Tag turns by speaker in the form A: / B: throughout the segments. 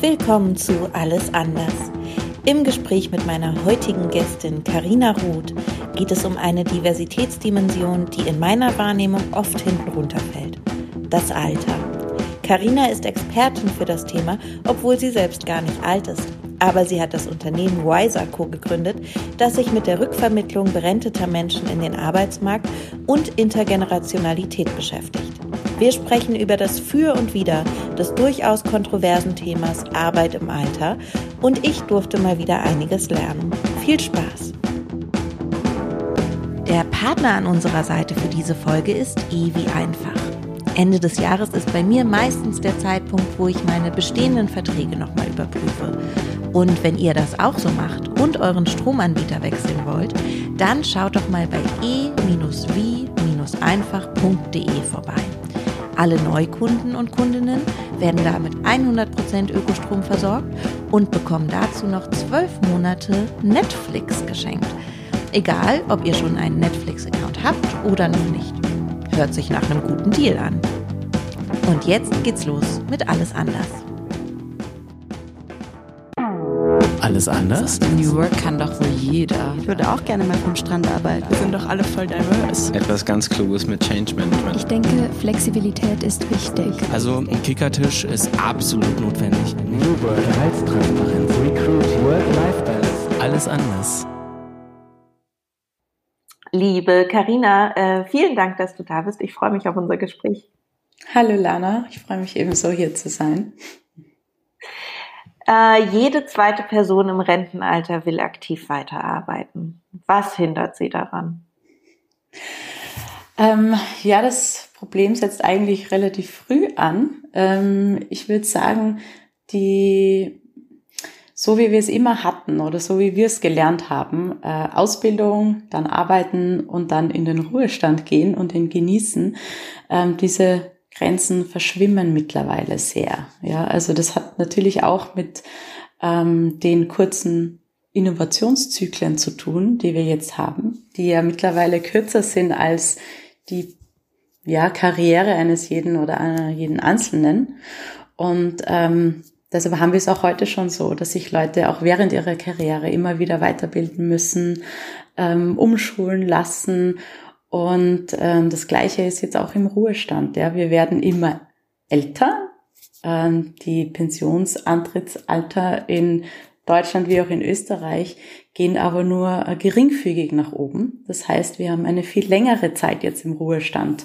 A: Willkommen zu Alles anders. Im Gespräch mit meiner heutigen Gästin Karina Roth geht es um eine Diversitätsdimension, die in meiner Wahrnehmung oft hinten runterfällt. Das Alter. Karina ist Expertin für das Thema, obwohl sie selbst gar nicht alt ist. Aber sie hat das Unternehmen Wiser Co. gegründet, das sich mit der Rückvermittlung berenteter Menschen in den Arbeitsmarkt und Intergenerationalität beschäftigt. Wir sprechen über das Für und Wider des durchaus kontroversen Themas Arbeit im Alter und ich durfte mal wieder einiges lernen. Viel Spaß! Der Partner an unserer Seite für diese Folge ist E wie einfach. Ende des Jahres ist bei mir meistens der Zeitpunkt, wo ich meine bestehenden Verträge nochmal überprüfe. Und wenn ihr das auch so macht und euren Stromanbieter wechseln wollt, dann schaut doch mal bei e-wie-einfach.de vorbei. Alle Neukunden und Kundinnen werden damit 100% Ökostrom versorgt und bekommen dazu noch 12 Monate Netflix geschenkt. Egal, ob ihr schon einen Netflix-Account habt oder noch nicht. Hört sich nach einem guten Deal an. Und jetzt geht's los mit Alles anders.
B: Alles anders?
C: New Work kann doch wohl jeder.
D: Ich würde auch gerne mal vom Strand arbeiten.
E: Wir sind doch alle voll diverse.
F: Etwas ganz Kluges mit Change Management.
G: Ich denke, Flexibilität ist wichtig.
B: Also ein Kickertisch ist absolut notwendig.
H: New Work, Gehaltstransparenz, Recruit, Work-Life-Balance.
B: Alles anders.
A: Liebe Karina, äh, vielen Dank, dass du da bist. Ich freue mich auf unser Gespräch.
D: Hallo Lana, ich freue mich ebenso hier zu sein.
A: Äh, jede zweite Person im Rentenalter will aktiv weiterarbeiten. Was hindert sie daran?
D: Ähm, ja, das Problem setzt eigentlich relativ früh an. Ähm, ich würde sagen, die so wie wir es immer hatten oder so wie wir es gelernt haben, äh, Ausbildung, dann arbeiten und dann in den Ruhestand gehen und den genießen, ähm, diese Grenzen verschwimmen mittlerweile sehr. Ja, also das hat natürlich auch mit ähm, den kurzen Innovationszyklen zu tun, die wir jetzt haben, die ja mittlerweile kürzer sind als die ja, Karriere eines jeden oder einer jeden Einzelnen. Und ähm, deshalb haben wir es auch heute schon so, dass sich Leute auch während ihrer Karriere immer wieder weiterbilden müssen, ähm, umschulen lassen und ähm, das Gleiche ist jetzt auch im Ruhestand. Ja, wir werden immer älter. Ähm, die Pensionsantrittsalter in Deutschland wie auch in Österreich gehen aber nur äh, geringfügig nach oben. Das heißt, wir haben eine viel längere Zeit jetzt im Ruhestand,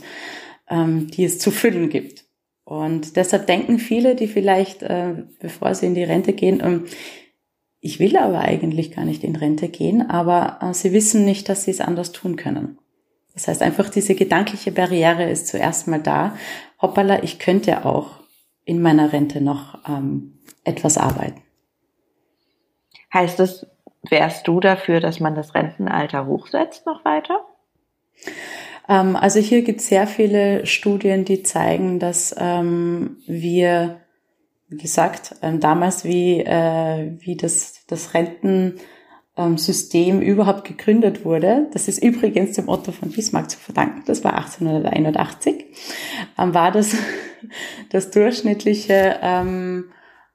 D: ähm, die es zu füllen gibt. Und deshalb denken viele, die vielleicht, äh, bevor sie in die Rente gehen, ähm, ich will aber eigentlich gar nicht in Rente gehen, aber äh, sie wissen nicht, dass sie es anders tun können. Das heißt, einfach diese gedankliche Barriere ist zuerst mal da. Hoppala, ich könnte auch in meiner Rente noch ähm, etwas arbeiten.
A: Heißt das, wärst du dafür, dass man das Rentenalter hochsetzt noch weiter?
D: Ähm, also hier gibt es sehr viele Studien, die zeigen, dass ähm, wir, wie gesagt, ähm, damals wie, äh, wie das, das Renten System überhaupt gegründet wurde. Das ist übrigens dem Otto von Bismarck zu verdanken. Das war 1881. Ähm, war das das durchschnittliche ähm,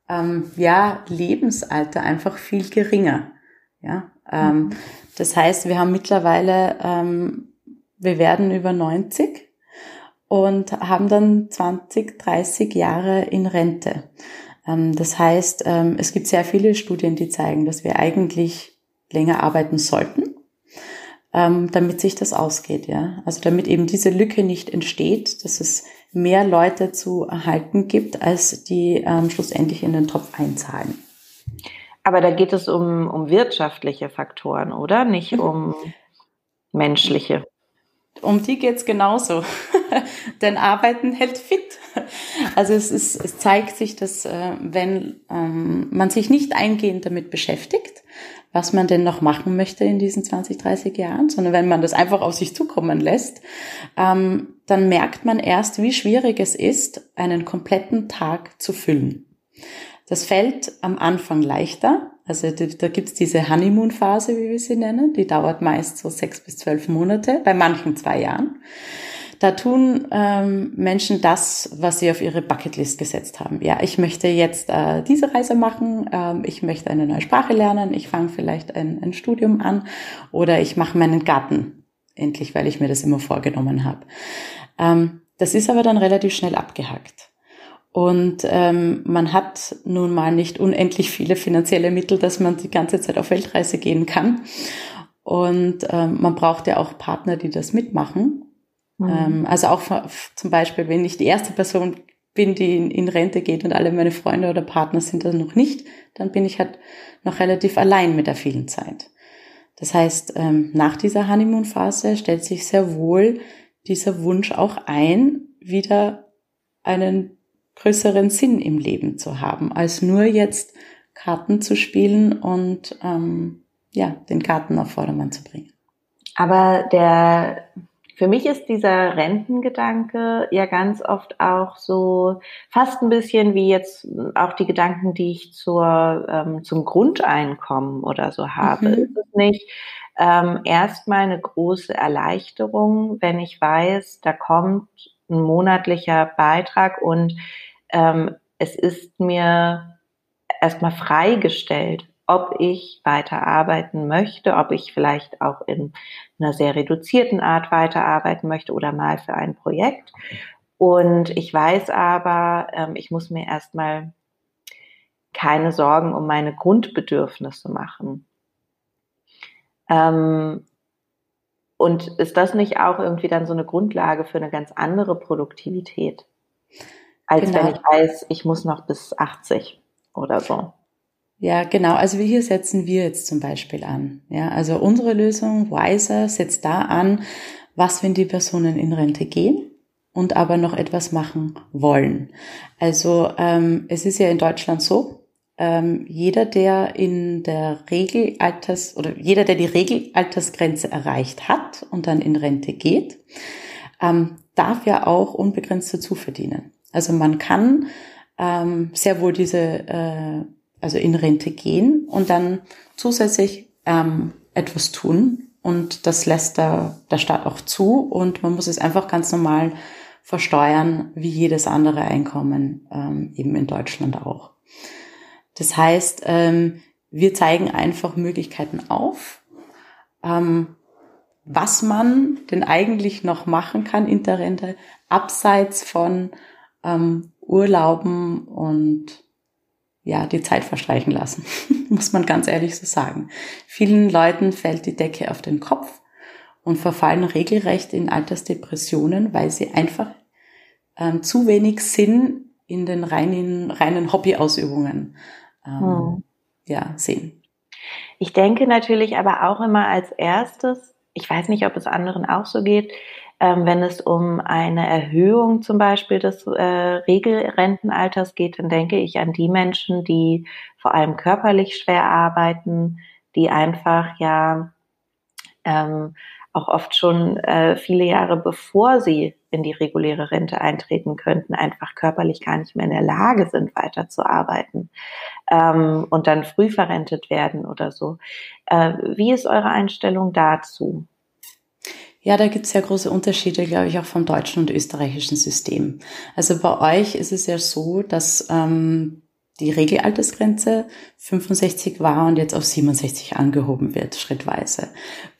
D: ähm, ja, Lebensalter einfach viel geringer. Ja, ähm, mhm. das heißt, wir haben mittlerweile, ähm, wir werden über 90 und haben dann 20, 30 Jahre in Rente. Ähm, das heißt, ähm, es gibt sehr viele Studien, die zeigen, dass wir eigentlich länger arbeiten sollten, ähm, damit sich das ausgeht, ja. Also damit eben diese Lücke nicht entsteht, dass es mehr Leute zu erhalten gibt, als die ähm, schlussendlich in den Topf einzahlen.
A: Aber da geht es um, um wirtschaftliche Faktoren, oder? Nicht mhm. um menschliche.
D: Um die geht's genauso. Denn Arbeiten hält fit. Also es, ist, es zeigt sich, dass äh, wenn ähm, man sich nicht eingehend damit beschäftigt, was man denn noch machen möchte in diesen 20, 30 Jahren, sondern wenn man das einfach auf sich zukommen lässt, ähm, dann merkt man erst, wie schwierig es ist, einen kompletten Tag zu füllen. Das fällt am Anfang leichter. Also da gibt's diese Honeymoon-Phase, wie wir sie nennen. Die dauert meist so sechs bis zwölf Monate, bei manchen zwei Jahren. Da tun ähm, Menschen das, was sie auf ihre Bucketlist gesetzt haben. Ja, ich möchte jetzt äh, diese Reise machen, ähm, ich möchte eine neue Sprache lernen, ich fange vielleicht ein, ein Studium an oder ich mache meinen Garten endlich, weil ich mir das immer vorgenommen habe. Ähm, das ist aber dann relativ schnell abgehackt. Und ähm, man hat nun mal nicht unendlich viele finanzielle Mittel, dass man die ganze Zeit auf Weltreise gehen kann. Und ähm, man braucht ja auch Partner, die das mitmachen. Mhm. Ähm, also auch zum Beispiel, wenn ich die erste Person bin, die in, in, Rente geht und alle meine Freunde oder Partner sind das noch nicht, dann bin ich halt noch relativ allein mit der vielen Zeit. Das heißt, ähm, nach dieser Honeymoon-Phase stellt sich sehr wohl dieser Wunsch auch ein, wieder einen größeren Sinn im Leben zu haben, als nur jetzt Karten zu spielen und ähm, ja, den Garten auf Vordermann zu bringen.
A: Aber der, für mich ist dieser Rentengedanke ja ganz oft auch so fast ein bisschen wie jetzt auch die Gedanken, die ich zur, ähm, zum Grundeinkommen oder so habe. Mhm. Ist es nicht ähm, erstmal eine große Erleichterung, wenn ich weiß, da kommt ein monatlicher Beitrag und ähm, es ist mir erstmal freigestellt, ob ich weiterarbeiten möchte, ob ich vielleicht auch in einer sehr reduzierten Art weiterarbeiten möchte oder mal für ein Projekt. Und ich weiß aber, ähm, ich muss mir erstmal keine Sorgen um meine Grundbedürfnisse machen. Ähm, und ist das nicht auch irgendwie dann so eine Grundlage für eine ganz andere Produktivität? als genau. wenn ich weiß, ich muss noch bis 80 oder so.
D: Ja, genau. Also hier setzen wir jetzt zum Beispiel an. Ja, also unsere Lösung Wiser setzt da an, was, wenn die Personen in Rente gehen und aber noch etwas machen wollen. Also ähm, es ist ja in Deutschland so, ähm, jeder, der in der Regelalters oder jeder, der die Regelaltersgrenze erreicht hat und dann in Rente geht, ähm, darf ja auch unbegrenzt dazu verdienen. Also man kann ähm, sehr wohl diese, äh, also in Rente gehen und dann zusätzlich ähm, etwas tun. Und das lässt der, der Staat auch zu und man muss es einfach ganz normal versteuern, wie jedes andere Einkommen ähm, eben in Deutschland auch. Das heißt, ähm, wir zeigen einfach Möglichkeiten auf, ähm, was man denn eigentlich noch machen kann in der Rente, abseits von ähm, urlauben und ja, die Zeit verstreichen lassen, muss man ganz ehrlich so sagen. Vielen Leuten fällt die Decke auf den Kopf und verfallen regelrecht in Altersdepressionen, weil sie einfach ähm, zu wenig Sinn in den reinen, reinen Hobbyausübungen ähm, hm. ja, sehen.
A: Ich denke natürlich aber auch immer als erstes, ich weiß nicht, ob es anderen auch so geht, ähm, wenn es um eine Erhöhung zum Beispiel des äh, Regelrentenalters geht, dann denke ich an die Menschen, die vor allem körperlich schwer arbeiten, die einfach ja ähm, auch oft schon äh, viele Jahre bevor sie in die reguläre Rente eintreten könnten, einfach körperlich gar nicht mehr in der Lage sind, weiterzuarbeiten ähm, und dann früh verrentet werden oder so. Äh, wie ist eure Einstellung dazu?
D: Ja, da gibt es ja große Unterschiede, glaube ich, auch vom deutschen und österreichischen System. Also bei euch ist es ja so, dass ähm, die Regelaltersgrenze 65 war und jetzt auf 67 angehoben wird, schrittweise.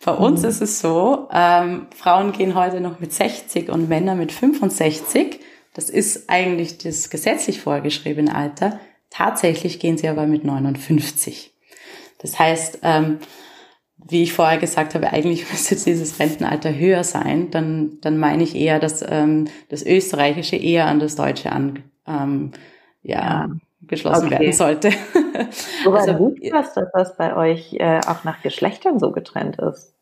D: Bei mhm. uns ist es so, ähm, Frauen gehen heute noch mit 60 und Männer mit 65. Das ist eigentlich das gesetzlich vorgeschriebene Alter. Tatsächlich gehen sie aber mit 59. Das heißt, ähm, wie ich vorher gesagt habe, eigentlich müsste dieses Rentenalter höher sein, dann, dann meine ich eher, dass ähm, das Österreichische eher an das Deutsche an ähm, ja, ja. geschlossen okay. werden sollte.
A: Woran also, gut passt, dass das bei euch äh, auch nach Geschlechtern so getrennt ist?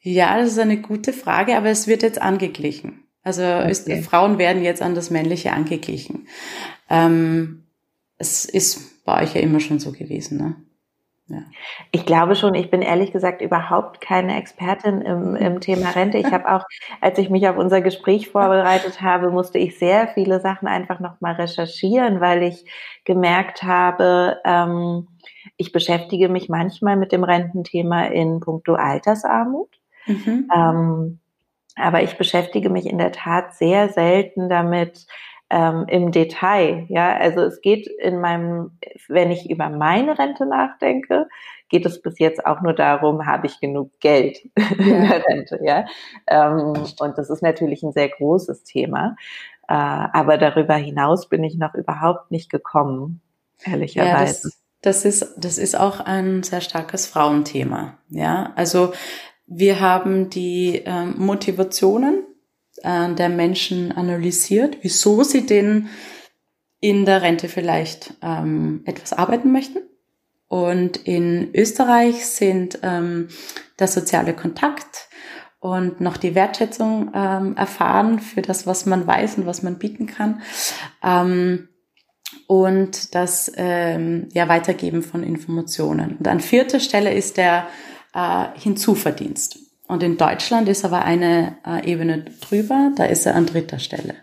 D: Ja, das ist eine gute Frage, aber es wird jetzt angeglichen. Also okay. Frauen werden jetzt an das Männliche angeglichen. Ähm, es ist bei euch ja immer schon so gewesen, ne?
A: Ja. Ich glaube schon, ich bin ehrlich gesagt überhaupt keine Expertin im, im Thema Rente. Ich habe auch, als ich mich auf unser Gespräch vorbereitet habe, musste ich sehr viele Sachen einfach nochmal recherchieren, weil ich gemerkt habe, ähm, ich beschäftige mich manchmal mit dem Rententhema in puncto Altersarmut. Mhm. Ähm, aber ich beschäftige mich in der Tat sehr selten damit, ähm, im Detail. Ja, also es geht in meinem, wenn ich über meine Rente nachdenke, geht es bis jetzt auch nur darum, habe ich genug Geld in der Rente. Ja, ähm, und das ist natürlich ein sehr großes Thema. Äh, aber darüber hinaus bin ich noch überhaupt nicht gekommen, ehrlicherweise. Ja,
D: das, ist, das ist auch ein sehr starkes Frauenthema. Ja, also wir haben die ähm, Motivationen äh, der Menschen analysiert, wieso sie denn in der Rente vielleicht ähm, etwas arbeiten möchten. Und in Österreich sind ähm, der soziale Kontakt und noch die Wertschätzung ähm, erfahren für das, was man weiß und was man bieten kann. Ähm, und das ähm, ja, Weitergeben von Informationen. Und an vierter Stelle ist der äh, Hinzuverdienst. Und in Deutschland ist aber eine äh, Ebene drüber, da ist er an dritter Stelle.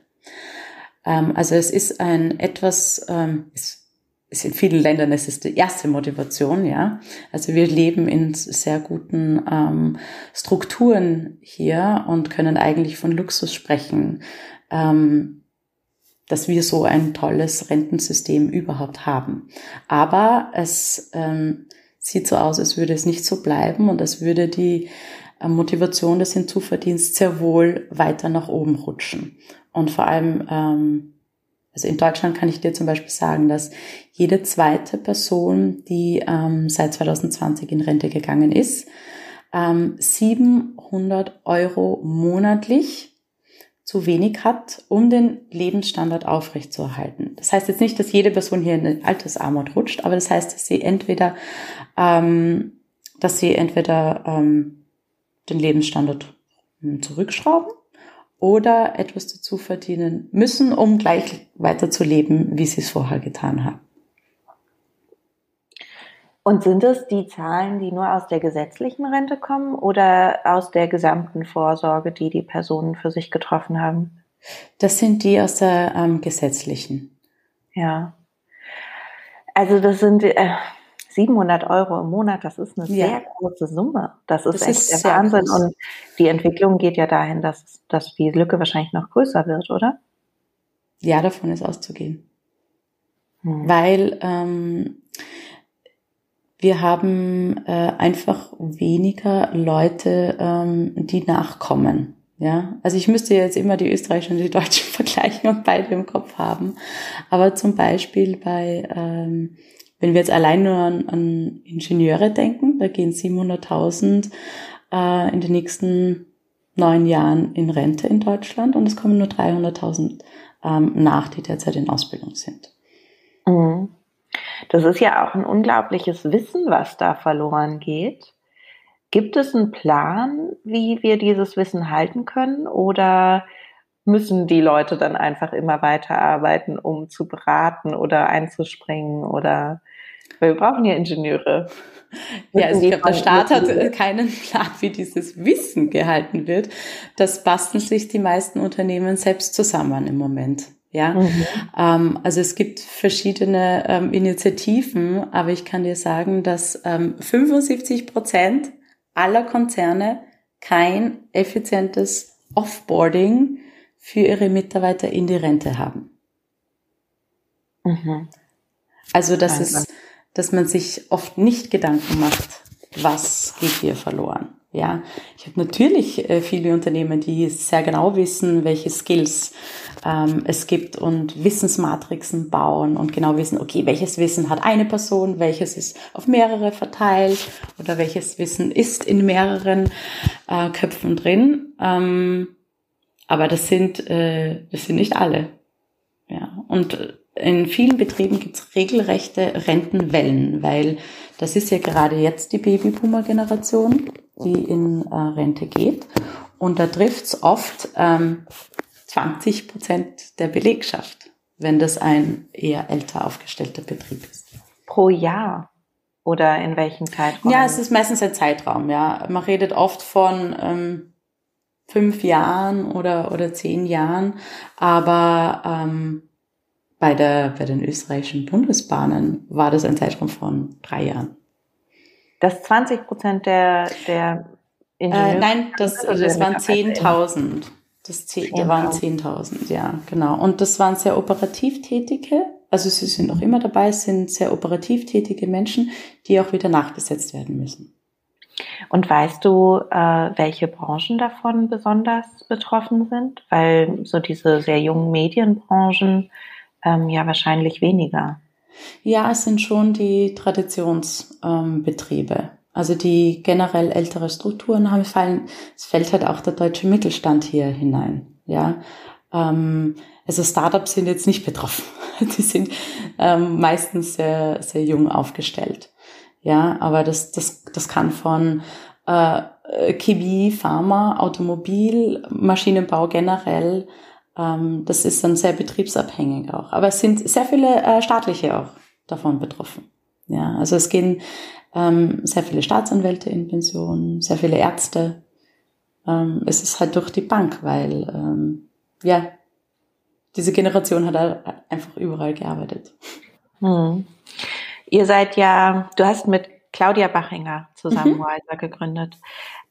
D: Ähm, also es ist ein etwas, ähm, es ist in vielen Ländern, es ist die erste Motivation, ja. Also wir leben in sehr guten ähm, Strukturen hier und können eigentlich von Luxus sprechen, dass wir so ein tolles Rentensystem überhaupt haben. Aber es sieht so aus, als würde es nicht so bleiben und als würde die Motivation des Hinzuverdienst sehr wohl weiter nach oben rutschen. Und vor allem, ähm, also in Deutschland kann ich dir zum Beispiel sagen, dass jede zweite Person, die ähm, seit 2020 in Rente gegangen ist, ähm, 700 Euro monatlich zu wenig hat, um den Lebensstandard aufrechtzuerhalten. Das heißt jetzt nicht, dass jede Person hier in eine Altersarmut rutscht, aber das heißt, dass sie entweder, ähm, dass sie entweder ähm, den Lebensstandard hm, zurückschrauben oder etwas dazu verdienen müssen, um gleich weiter zu leben, wie sie es vorher getan haben.
A: Und sind es die Zahlen, die nur aus der gesetzlichen Rente kommen oder aus der gesamten Vorsorge, die die Personen für sich getroffen haben?
D: Das sind die aus der ähm, gesetzlichen.
A: Ja. Also das sind, äh, 700 Euro im Monat, das ist eine ja. sehr große Summe. Das ist das echt ist der Wahnsinn. Groß. Und die Entwicklung geht ja dahin, dass, dass die Lücke wahrscheinlich noch größer wird, oder?
D: Ja, davon ist auszugehen. Hm. Weil ähm, wir haben äh, einfach weniger Leute, ähm, die nachkommen. Ja, also ich müsste jetzt immer die österreichischen und die deutschen vergleichen und beide im Kopf haben. Aber zum Beispiel bei ähm, wenn wir jetzt allein nur an, an Ingenieure denken, da gehen 700.000 äh, in den nächsten neun Jahren in Rente in Deutschland und es kommen nur 300.000 ähm, nach, die derzeit in Ausbildung sind.
A: Mhm. Das ist ja auch ein unglaubliches Wissen, was da verloren geht. Gibt es einen Plan, wie wir dieses Wissen halten können oder müssen die Leute dann einfach immer weiterarbeiten, um zu beraten oder einzuspringen oder wir brauchen ja Ingenieure.
D: Ja, also ich glaube, der Staat hat keinen Plan, wie dieses Wissen gehalten wird. Das basteln sich die meisten Unternehmen selbst zusammen im Moment. Ja, mhm. ähm, also es gibt verschiedene ähm, Initiativen, aber ich kann dir sagen, dass ähm, 75 Prozent aller Konzerne kein effizientes Offboarding für ihre Mitarbeiter in die Rente haben. Mhm. Also das also. ist dass man sich oft nicht Gedanken macht, was geht hier verloren. Ja, ich habe natürlich äh, viele Unternehmen, die sehr genau wissen, welche Skills ähm, es gibt und Wissensmatrixen bauen und genau wissen, okay, welches Wissen hat eine Person, welches ist auf mehrere verteilt oder welches Wissen ist in mehreren äh, Köpfen drin. Ähm, aber das sind, äh, das sind nicht alle. Ja, und äh, in vielen Betrieben gibt es regelrechte Rentenwellen, weil das ist ja gerade jetzt die Babyboomer-Generation, die in äh, Rente geht. Und da trifft es oft ähm, 20 Prozent der Belegschaft, wenn das ein eher älter aufgestellter Betrieb ist.
A: Pro Jahr? Oder in welchem Zeitraum?
D: Ja, es ist meistens ein Zeitraum, ja. Man redet oft von ähm, fünf Jahren oder, oder zehn Jahren, aber ähm, bei, der, bei den österreichischen Bundesbahnen war das ein Zeitraum von drei Jahren.
A: Dass 20 Prozent der, der
D: Äh, nein, das, also das waren 10.000. Das zäh- da waren 10.000, ja, genau. Und das waren sehr operativ tätige, also sie sind noch immer dabei, es sind sehr operativ tätige Menschen, die auch wieder nachbesetzt werden müssen.
A: Und weißt du, äh, welche Branchen davon besonders betroffen sind? Weil so diese sehr jungen Medienbranchen ähm, ja wahrscheinlich weniger.
D: Ja, es sind schon die Traditionsbetriebe. Also die generell ältere Strukturen haben, fallen, es fällt halt auch der deutsche Mittelstand hier hinein. Ja, ähm, also Startups sind jetzt nicht betroffen. Die sind ähm, meistens sehr, sehr jung aufgestellt. Ja, aber das, das, das kann von äh, Chemie, Pharma, Automobil, Maschinenbau generell, ähm, das ist dann sehr betriebsabhängig auch. Aber es sind sehr viele äh, staatliche auch davon betroffen. Ja, also es gehen ähm, sehr viele Staatsanwälte in Pension, sehr viele Ärzte. Ähm, es ist halt durch die Bank, weil ähm, ja, diese Generation hat halt einfach überall gearbeitet.
A: Hm. Ihr seid ja, du hast mit Claudia Bachinger zusammen
D: Mhm.
A: Gegründet.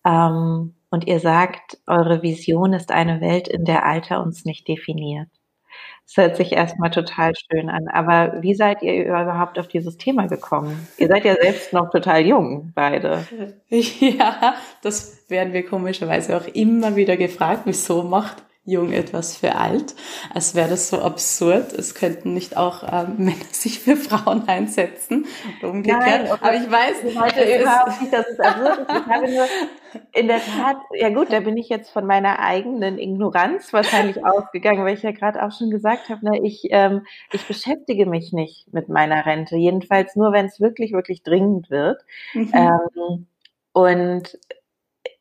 A: Ähm, und ihr sagt, eure Vision ist eine Welt, in der Alter uns nicht definiert. Das hört sich erstmal total schön an. Aber wie seid ihr überhaupt auf dieses Thema gekommen? Ihr seid ja selbst noch total jung, beide.
D: Ja, das werden wir komischerweise auch immer wieder gefragt, wieso macht jung etwas für alt? Als wäre das so absurd. Es könnten nicht auch ähm, Männer sich für Frauen einsetzen umgekehrt.
A: Nein, okay.
D: Aber ich weiß,
A: Ich
D: ist-
A: überhaupt nicht, dass es absurd ist. Ich habe nur in der Tat, ja gut, da bin ich jetzt von meiner eigenen Ignoranz wahrscheinlich ausgegangen, weil ich ja gerade auch schon gesagt habe, ne, ich, ähm, ich beschäftige mich nicht mit meiner Rente. Jedenfalls nur, wenn es wirklich, wirklich dringend wird.
D: Mhm.
A: Ähm, und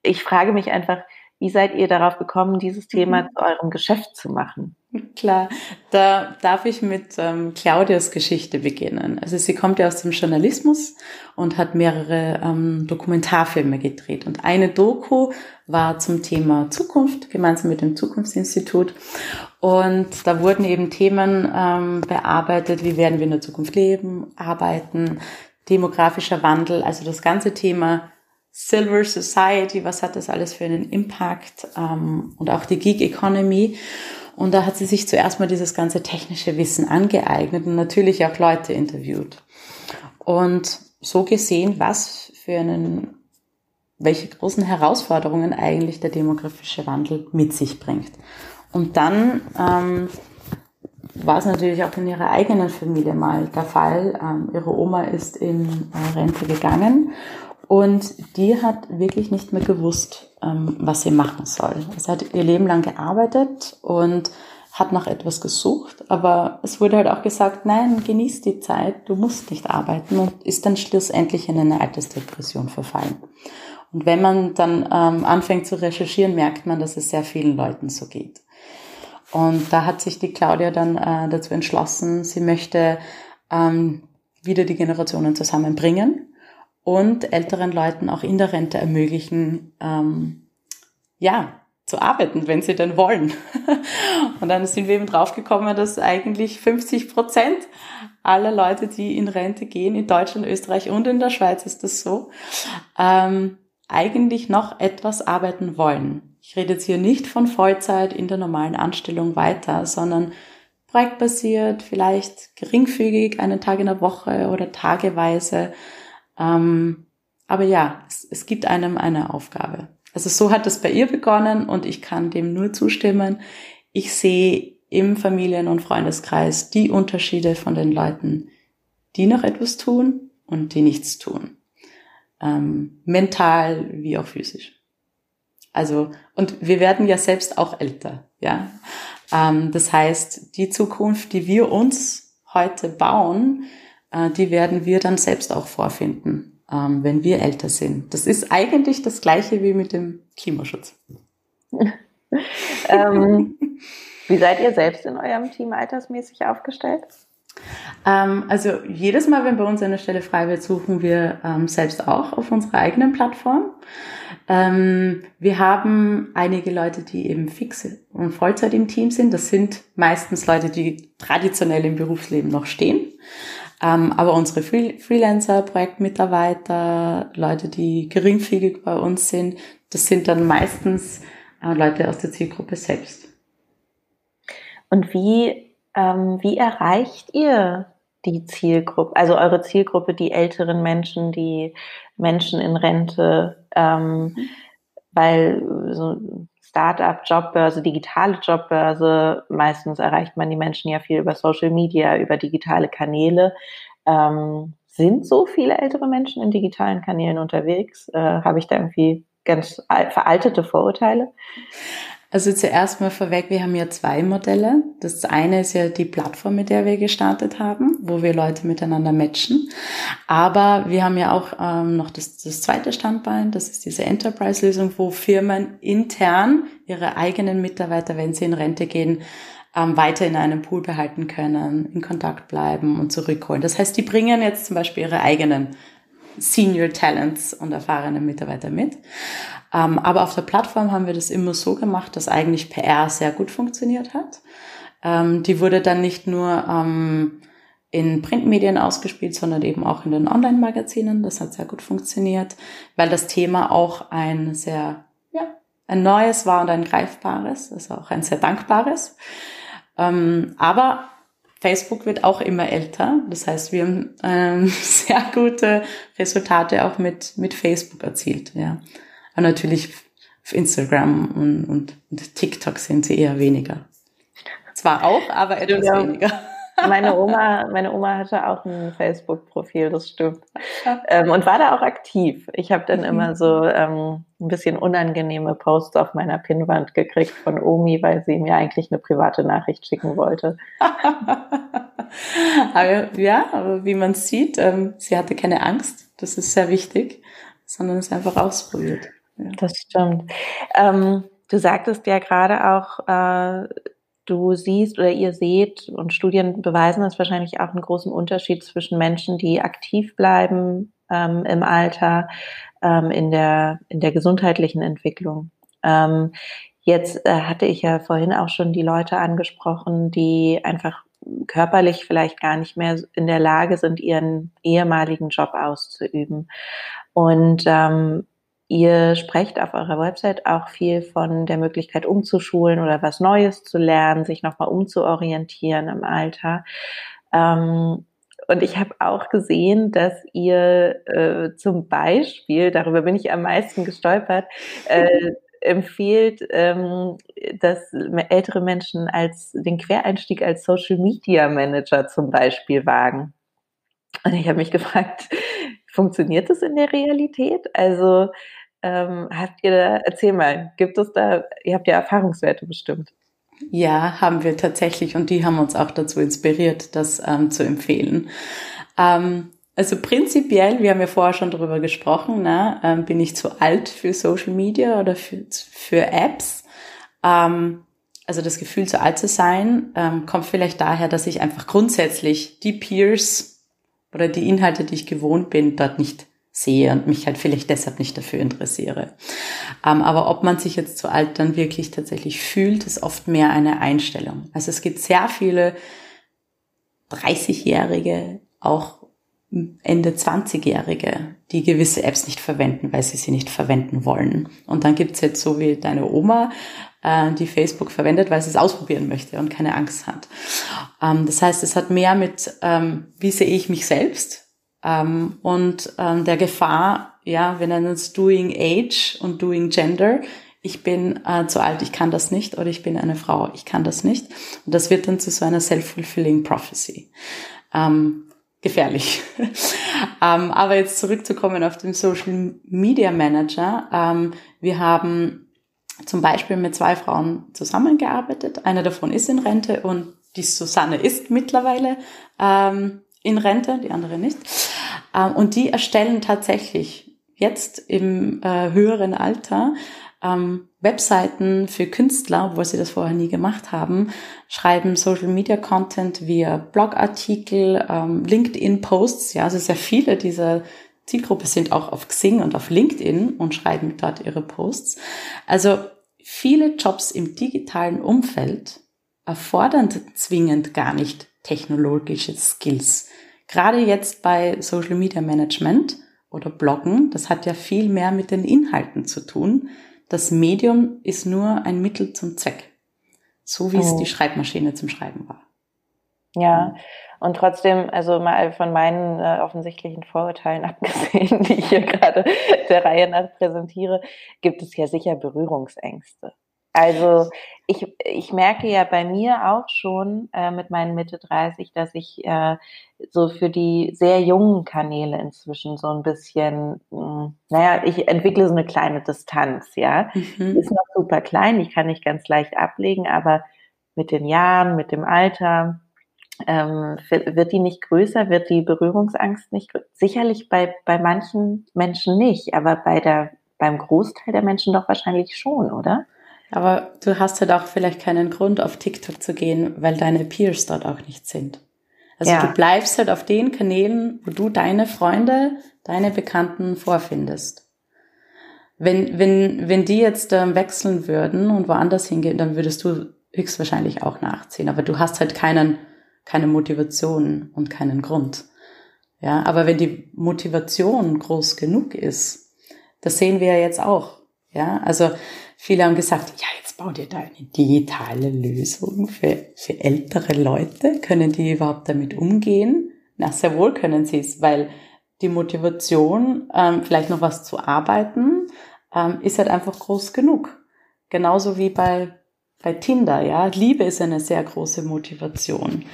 A: ich frage mich einfach, wie seid ihr darauf gekommen, dieses Thema
D: Mhm.
A: zu eurem Geschäft zu machen?
D: Klar, da darf ich mit ähm, Claudias Geschichte beginnen. Also sie kommt ja aus dem Journalismus und hat mehrere ähm, Dokumentarfilme gedreht. Und eine Doku war zum Thema Zukunft, gemeinsam mit dem Zukunftsinstitut. Und da wurden eben Themen ähm, bearbeitet, wie werden wir in der Zukunft leben, arbeiten, demografischer Wandel, also das ganze Thema Silver Society, was hat das alles für einen Impact ähm, und auch die Gig Economy. Und da hat sie sich zuerst mal dieses ganze technische Wissen angeeignet und natürlich auch Leute interviewt. Und so gesehen, was für einen, welche großen Herausforderungen eigentlich der demografische Wandel mit sich bringt. Und dann ähm, war es natürlich auch in ihrer eigenen Familie mal der Fall. Ähm, ihre Oma ist in äh, Rente gegangen und die hat wirklich nicht mehr gewusst, ähm, was sie machen soll. Sie hat ihr Leben lang gearbeitet und hat nach etwas gesucht, aber es wurde halt auch gesagt, nein, genieß die Zeit, du musst nicht arbeiten und ist dann schlussendlich in eine Altersdepression verfallen. Und wenn man dann ähm, anfängt zu recherchieren, merkt man, dass es sehr vielen Leuten so geht. Und da hat sich die Claudia dann äh, dazu entschlossen, sie möchte ähm, wieder die Generationen zusammenbringen und älteren Leuten auch in der Rente ermöglichen, ähm, ja, zu arbeiten, wenn sie denn wollen. und dann sind wir eben draufgekommen, dass eigentlich 50 Prozent aller Leute, die in Rente gehen, in Deutschland, Österreich und in der Schweiz ist das so, ähm, eigentlich noch etwas arbeiten wollen. Ich rede jetzt hier nicht von Vollzeit in der normalen Anstellung weiter, sondern projektbasiert, vielleicht geringfügig, einen Tag in der Woche oder tageweise. Ähm, aber ja, es, es gibt einem eine Aufgabe. Also so hat es bei ihr begonnen und ich kann dem nur zustimmen. Ich sehe im Familien- und Freundeskreis die Unterschiede von den Leuten, die noch etwas tun und die nichts tun. Ähm, mental wie auch physisch. Also, und wir werden ja selbst auch älter, ja. Ähm, das heißt, die Zukunft, die wir uns heute bauen, die werden wir dann selbst auch vorfinden, ähm, wenn wir älter sind. Das ist eigentlich das Gleiche wie mit dem Klimaschutz.
A: ähm, wie seid ihr selbst in eurem Team altersmäßig aufgestellt?
D: Ähm, also jedes Mal, wenn bei uns eine Stelle frei wird, suchen wir ähm, selbst auch auf unserer eigenen Plattform. Ähm, wir haben einige Leute, die eben fixe und Vollzeit im Team sind. Das sind meistens Leute, die traditionell im Berufsleben noch stehen. Ähm, aber unsere Freelancer, Projektmitarbeiter, Leute, die geringfügig bei uns sind, das sind dann meistens äh, Leute aus der Zielgruppe selbst.
A: Und wie, ähm, wie erreicht ihr die Zielgruppe, also eure Zielgruppe, die älteren Menschen, die Menschen in Rente, ähm, mhm. weil so Startup, Jobbörse, digitale Jobbörse, meistens erreicht man die Menschen ja viel über Social Media, über digitale Kanäle. Ähm, sind so viele ältere Menschen in digitalen Kanälen unterwegs? Äh, Habe ich da irgendwie ganz veraltete Vorurteile?
D: Also zuerst mal vorweg, wir haben ja zwei Modelle. Das eine ist ja die Plattform, mit der wir gestartet haben, wo wir Leute miteinander matchen. Aber wir haben ja auch ähm, noch das, das zweite Standbein, das ist diese Enterprise-Lösung, wo Firmen intern ihre eigenen Mitarbeiter, wenn sie in Rente gehen, ähm, weiter in einem Pool behalten können, in Kontakt bleiben und zurückholen. Das heißt, die bringen jetzt zum Beispiel ihre eigenen Senior Talents und erfahrene Mitarbeiter mit. Ähm, aber auf der Plattform haben wir das immer so gemacht, dass eigentlich PR sehr gut funktioniert hat. Ähm, die wurde dann nicht nur ähm, in Printmedien ausgespielt, sondern eben auch in den Online-Magazinen. Das hat sehr gut funktioniert, weil das Thema auch ein sehr, ja, ein neues war und ein greifbares, also auch ein sehr dankbares. Aber Facebook wird auch immer älter. Das heißt, wir haben ähm, sehr gute Resultate auch mit, mit Facebook erzielt. Ja. Und natürlich auf Instagram und, und, und TikTok sind sie eher weniger. Zwar auch, aber etwas ja. weniger.
A: Meine Oma, meine Oma hatte auch ein Facebook-Profil, das stimmt. Ähm, und war da auch aktiv. Ich habe dann immer so ähm, ein bisschen unangenehme Posts auf meiner Pinnwand gekriegt von Omi, weil sie mir eigentlich eine private Nachricht schicken wollte.
D: aber, ja, aber wie man sieht, ähm, sie hatte keine Angst. Das ist sehr wichtig, sondern es einfach ausprobiert.
A: Ja. Das stimmt. Ähm, du sagtest ja gerade auch, äh, du siehst oder ihr seht und Studien beweisen das wahrscheinlich auch einen großen Unterschied zwischen Menschen, die aktiv bleiben ähm, im Alter, ähm, in der in der gesundheitlichen Entwicklung. Ähm, jetzt äh, hatte ich ja vorhin auch schon die Leute angesprochen, die einfach körperlich vielleicht gar nicht mehr in der Lage sind, ihren ehemaligen Job auszuüben. Und ähm, Ihr sprecht auf eurer Website auch viel von der Möglichkeit umzuschulen oder was Neues zu lernen, sich nochmal umzuorientieren im Alter. Ähm, und ich habe auch gesehen, dass ihr äh, zum Beispiel, darüber bin ich am meisten gestolpert, äh, empfiehlt, ähm, dass ältere Menschen als den Quereinstieg als Social Media Manager zum Beispiel wagen. Und ich habe mich gefragt, funktioniert das in der Realität? Also ähm, habt ihr da, erzähl mal, gibt es da, ihr habt ja Erfahrungswerte bestimmt.
D: Ja, haben wir tatsächlich und die haben uns auch dazu inspiriert, das ähm, zu empfehlen. Ähm, also prinzipiell, wir haben ja vorher schon darüber gesprochen, ne, ähm, bin ich zu alt für Social Media oder für, für Apps. Ähm, also das Gefühl, zu alt zu sein, ähm, kommt vielleicht daher, dass ich einfach grundsätzlich die Peers oder die Inhalte, die ich gewohnt bin, dort nicht sehe und mich halt vielleicht deshalb nicht dafür interessiere. Ähm, aber ob man sich jetzt zu alt dann wirklich tatsächlich fühlt, ist oft mehr eine Einstellung. Also es gibt sehr viele 30-Jährige, auch Ende 20-Jährige, die gewisse Apps nicht verwenden, weil sie sie nicht verwenden wollen. Und dann gibt's jetzt so wie deine Oma, äh, die Facebook verwendet, weil sie es ausprobieren möchte und keine Angst hat. Ähm, das heißt, es hat mehr mit, ähm, wie sehe ich mich selbst ähm, und ähm, der Gefahr, ja, wir nennen es Doing Age und Doing Gender. Ich bin äh, zu alt, ich kann das nicht, oder ich bin eine Frau, ich kann das nicht. Und das wird dann zu so einer self-fulfilling prophecy. Ähm, gefährlich. ähm, aber jetzt zurückzukommen auf den Social Media Manager. Ähm, wir haben zum Beispiel mit zwei Frauen zusammengearbeitet. Eine davon ist in Rente und die Susanne ist mittlerweile ähm, in Rente, die andere nicht. Ähm, und die erstellen tatsächlich jetzt im äh, höheren Alter ähm, Webseiten für Künstler, obwohl sie das vorher nie gemacht haben, schreiben Social Media Content via Blogartikel, ähm, LinkedIn Posts. Ja, also sehr viele dieser Zielgruppe sind auch auf Xing und auf LinkedIn und schreiben dort ihre Posts. Also viele Jobs im digitalen Umfeld erfordern zwingend gar nicht technologische Skills gerade jetzt bei Social Media Management oder Bloggen, das hat ja viel mehr mit den Inhalten zu tun. Das Medium ist nur ein Mittel zum Zweck. So wie oh. es die Schreibmaschine zum Schreiben war.
A: Ja, und trotzdem, also mal von meinen äh, offensichtlichen Vorurteilen abgesehen, die ich hier gerade der Reihe nach präsentiere, gibt es ja sicher Berührungsängste. Also ich, ich merke ja bei mir auch schon äh, mit meinen Mitte 30, dass ich äh, so für die sehr jungen Kanäle inzwischen so ein bisschen, mh, hm, naja, ich entwickle so eine kleine Distanz, ja. Mhm. Ist noch super klein, ich kann nicht ganz leicht ablegen, aber mit den Jahren, mit dem Alter, ähm, wird die nicht größer, wird die Berührungsangst nicht größer? Sicherlich bei, bei manchen Menschen nicht, aber bei der, beim Großteil der Menschen doch wahrscheinlich schon, oder?
D: Aber du hast halt auch vielleicht keinen Grund, auf TikTok zu gehen, weil deine Peers dort auch nicht sind. Also ja. du bleibst halt auf den Kanälen, wo du deine Freunde, deine Bekannten vorfindest. Wenn, wenn, wenn die jetzt ähm, wechseln würden und woanders hingehen, dann würdest du höchstwahrscheinlich auch nachziehen. Aber du hast halt keinen keine Motivation und keinen Grund. Ja, aber wenn die Motivation groß genug ist, das sehen wir ja jetzt auch. Ja, also viele haben gesagt, ja, jetzt bau dir da eine digitale Lösung für, für ältere Leute. Können die überhaupt damit umgehen? Na, sehr wohl können sie es, weil die Motivation, ähm, vielleicht noch was zu arbeiten, ähm, ist halt einfach groß genug. Genauso wie bei bei Tinder, ja, Liebe ist eine sehr große Motivation.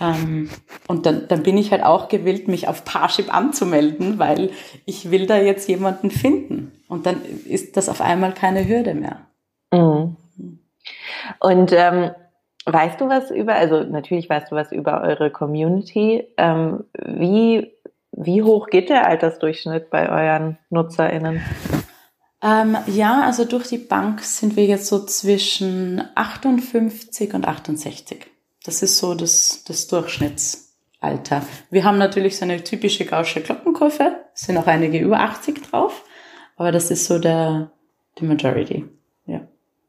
D: Ähm, und dann, dann bin ich halt auch gewillt, mich auf Parship anzumelden, weil ich will da jetzt jemanden finden. Und dann ist das auf einmal keine Hürde mehr.
A: Mhm. Und ähm, weißt du was über, also natürlich weißt du was über eure Community. Ähm, wie, wie hoch geht der Altersdurchschnitt bei euren NutzerInnen?
D: Ähm, ja, also durch die Bank sind wir jetzt so zwischen 58 und 68. Das ist so das, das Durchschnittsalter. Wir haben natürlich so eine typische gausche Glockenkurve, sind auch einige über 80 drauf, aber das ist so der, die Majority, ja.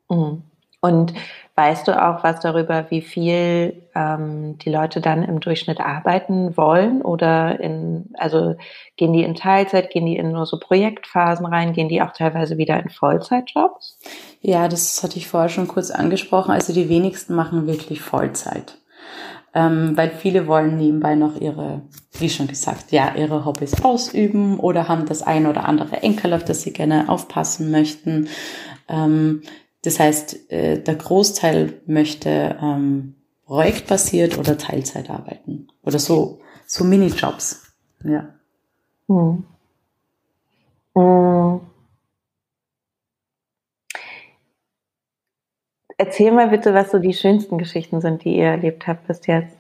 A: Mhm. Und weißt du auch was darüber, wie viel ähm, die Leute dann im Durchschnitt arbeiten wollen? Oder in, also gehen die in Teilzeit, gehen die in nur so Projektphasen rein, gehen die auch teilweise wieder in Vollzeitjobs?
D: Ja, das hatte ich vorher schon kurz angesprochen. Also die wenigsten machen wirklich Vollzeit. Ähm, weil viele wollen nebenbei noch ihre, wie schon gesagt, ja, ihre Hobbys ausüben oder haben das ein oder andere Enkel, auf das sie gerne aufpassen möchten. Ähm, das heißt, äh, der Großteil möchte ähm, projektbasiert oder Teilzeit arbeiten. Oder so, so Minijobs. Ja. Hm.
A: Hm. Erzähl mal bitte, was so die schönsten Geschichten sind, die ihr erlebt habt bis jetzt.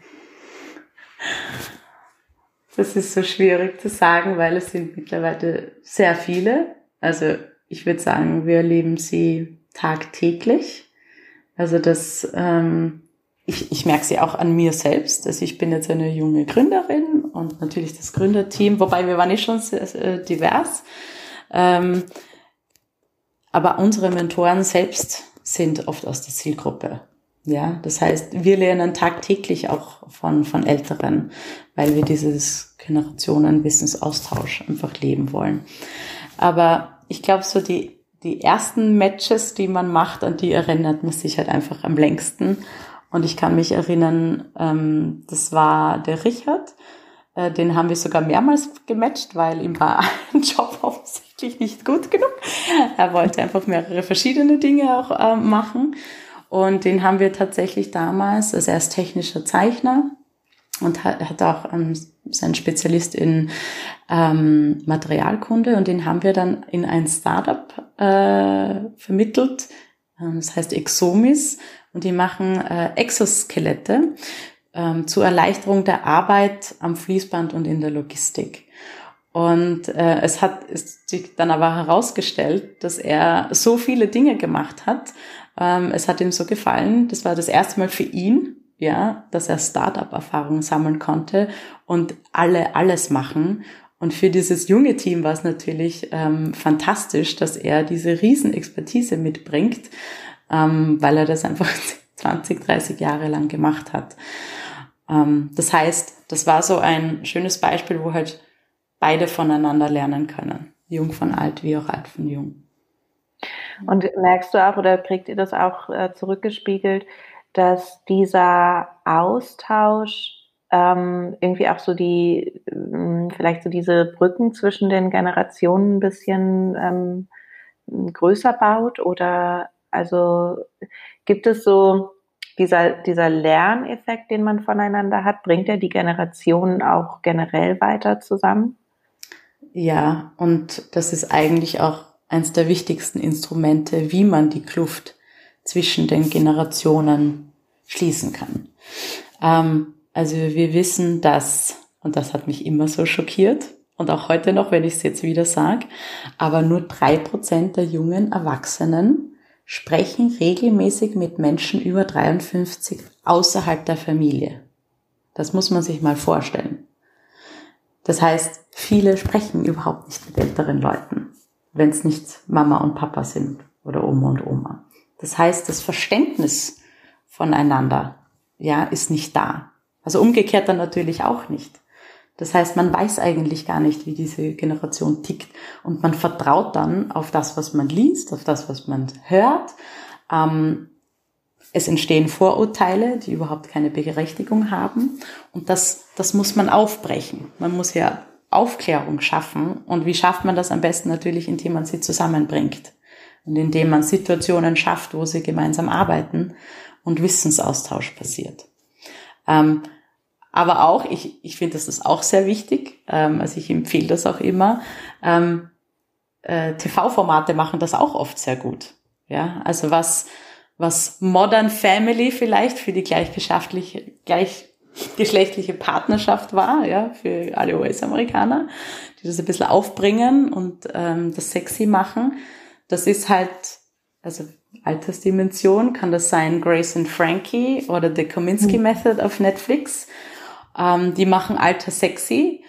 D: Das ist so schwierig zu sagen, weil es sind mittlerweile sehr viele. Also ich würde sagen, wir erleben sie tagtäglich. Also das, ähm, ich, ich merke sie auch an mir selbst. Also ich bin jetzt eine junge Gründerin und natürlich das Gründerteam, wobei wir waren nicht schon sehr, sehr divers. Ähm, aber unsere Mentoren selbst sind oft aus der Zielgruppe. Ja, das heißt, wir lernen tagtäglich auch von, von Älteren, weil wir dieses Generationenwissensaustausch einfach leben wollen. Aber ich glaube, so die die ersten Matches, die man macht, an die erinnert man sich halt einfach am längsten. Und ich kann mich erinnern, ähm, das war der Richard. Äh, den haben wir sogar mehrmals gematcht, weil ihm war ein Job offensichtlich nicht gut genug. Er wollte einfach mehrere verschiedene Dinge auch äh, machen. Und den haben wir tatsächlich damals, also er ist technischer Zeichner, und hat, hat auch ähm, sein Spezialist in ähm, Materialkunde und den haben wir dann in ein Startup äh, vermittelt. Ähm, das heißt Exomis und die machen äh, Exoskelette ähm, zur Erleichterung der Arbeit am Fließband und in der Logistik. Und äh, es hat ist sich dann aber herausgestellt, dass er so viele Dinge gemacht hat. Ähm, es hat ihm so gefallen. Das war das erste Mal für ihn, ja, dass er Startup-Erfahrung sammeln konnte und alle alles machen. Und für dieses junge Team war es natürlich ähm, fantastisch, dass er diese Riesenexpertise mitbringt, ähm, weil er das einfach 20, 30 Jahre lang gemacht hat. Ähm, das heißt, das war so ein schönes Beispiel, wo halt beide voneinander lernen können. Jung von alt wie auch alt von jung.
A: Und merkst du auch oder kriegt ihr das auch äh, zurückgespiegelt, dass dieser Austausch ähm, irgendwie auch so die, ähm, vielleicht so diese Brücken zwischen den Generationen ein bisschen ähm, größer baut? Oder also gibt es so dieser, dieser Lerneffekt, den man voneinander hat, bringt er die Generationen auch generell weiter zusammen?
D: Ja, und das ist eigentlich auch eines der wichtigsten Instrumente, wie man die Kluft zwischen den Generationen schließen kann. Ähm, also wir wissen, dass, und das hat mich immer so schockiert, und auch heute noch, wenn ich es jetzt wieder sage, aber nur drei Prozent der jungen Erwachsenen sprechen regelmäßig mit Menschen über 53 außerhalb der Familie. Das muss man sich mal vorstellen. Das heißt, viele sprechen überhaupt nicht mit älteren Leuten, wenn es nicht Mama und Papa sind oder Oma und Oma. Das heißt, das Verständnis voneinander, ja, ist nicht da. Also umgekehrt dann natürlich auch nicht. Das heißt, man weiß eigentlich gar nicht, wie diese Generation tickt und man vertraut dann auf das, was man liest, auf das, was man hört. Ähm, es entstehen Vorurteile, die überhaupt keine Berechtigung haben und das, das muss man aufbrechen. Man muss ja Aufklärung schaffen und wie schafft man das am besten natürlich, indem man sie zusammenbringt und indem man Situationen schafft, wo sie gemeinsam arbeiten und Wissensaustausch passiert. Ähm, aber auch, ich, ich finde, das ist auch sehr wichtig, ähm, also ich empfehle das auch immer, ähm, äh, TV-Formate machen das auch oft sehr gut. Ja, also was, was Modern Family vielleicht für die gleichgeschlechtliche, gleichgeschlechtliche Partnerschaft war, ja, für alle US-Amerikaner, die das ein bisschen aufbringen und ähm, das sexy machen. Das ist halt, also Altersdimension kann das sein Grace and Frankie oder The Kominsky mhm. Method auf Netflix. Ähm, die machen Alter sexy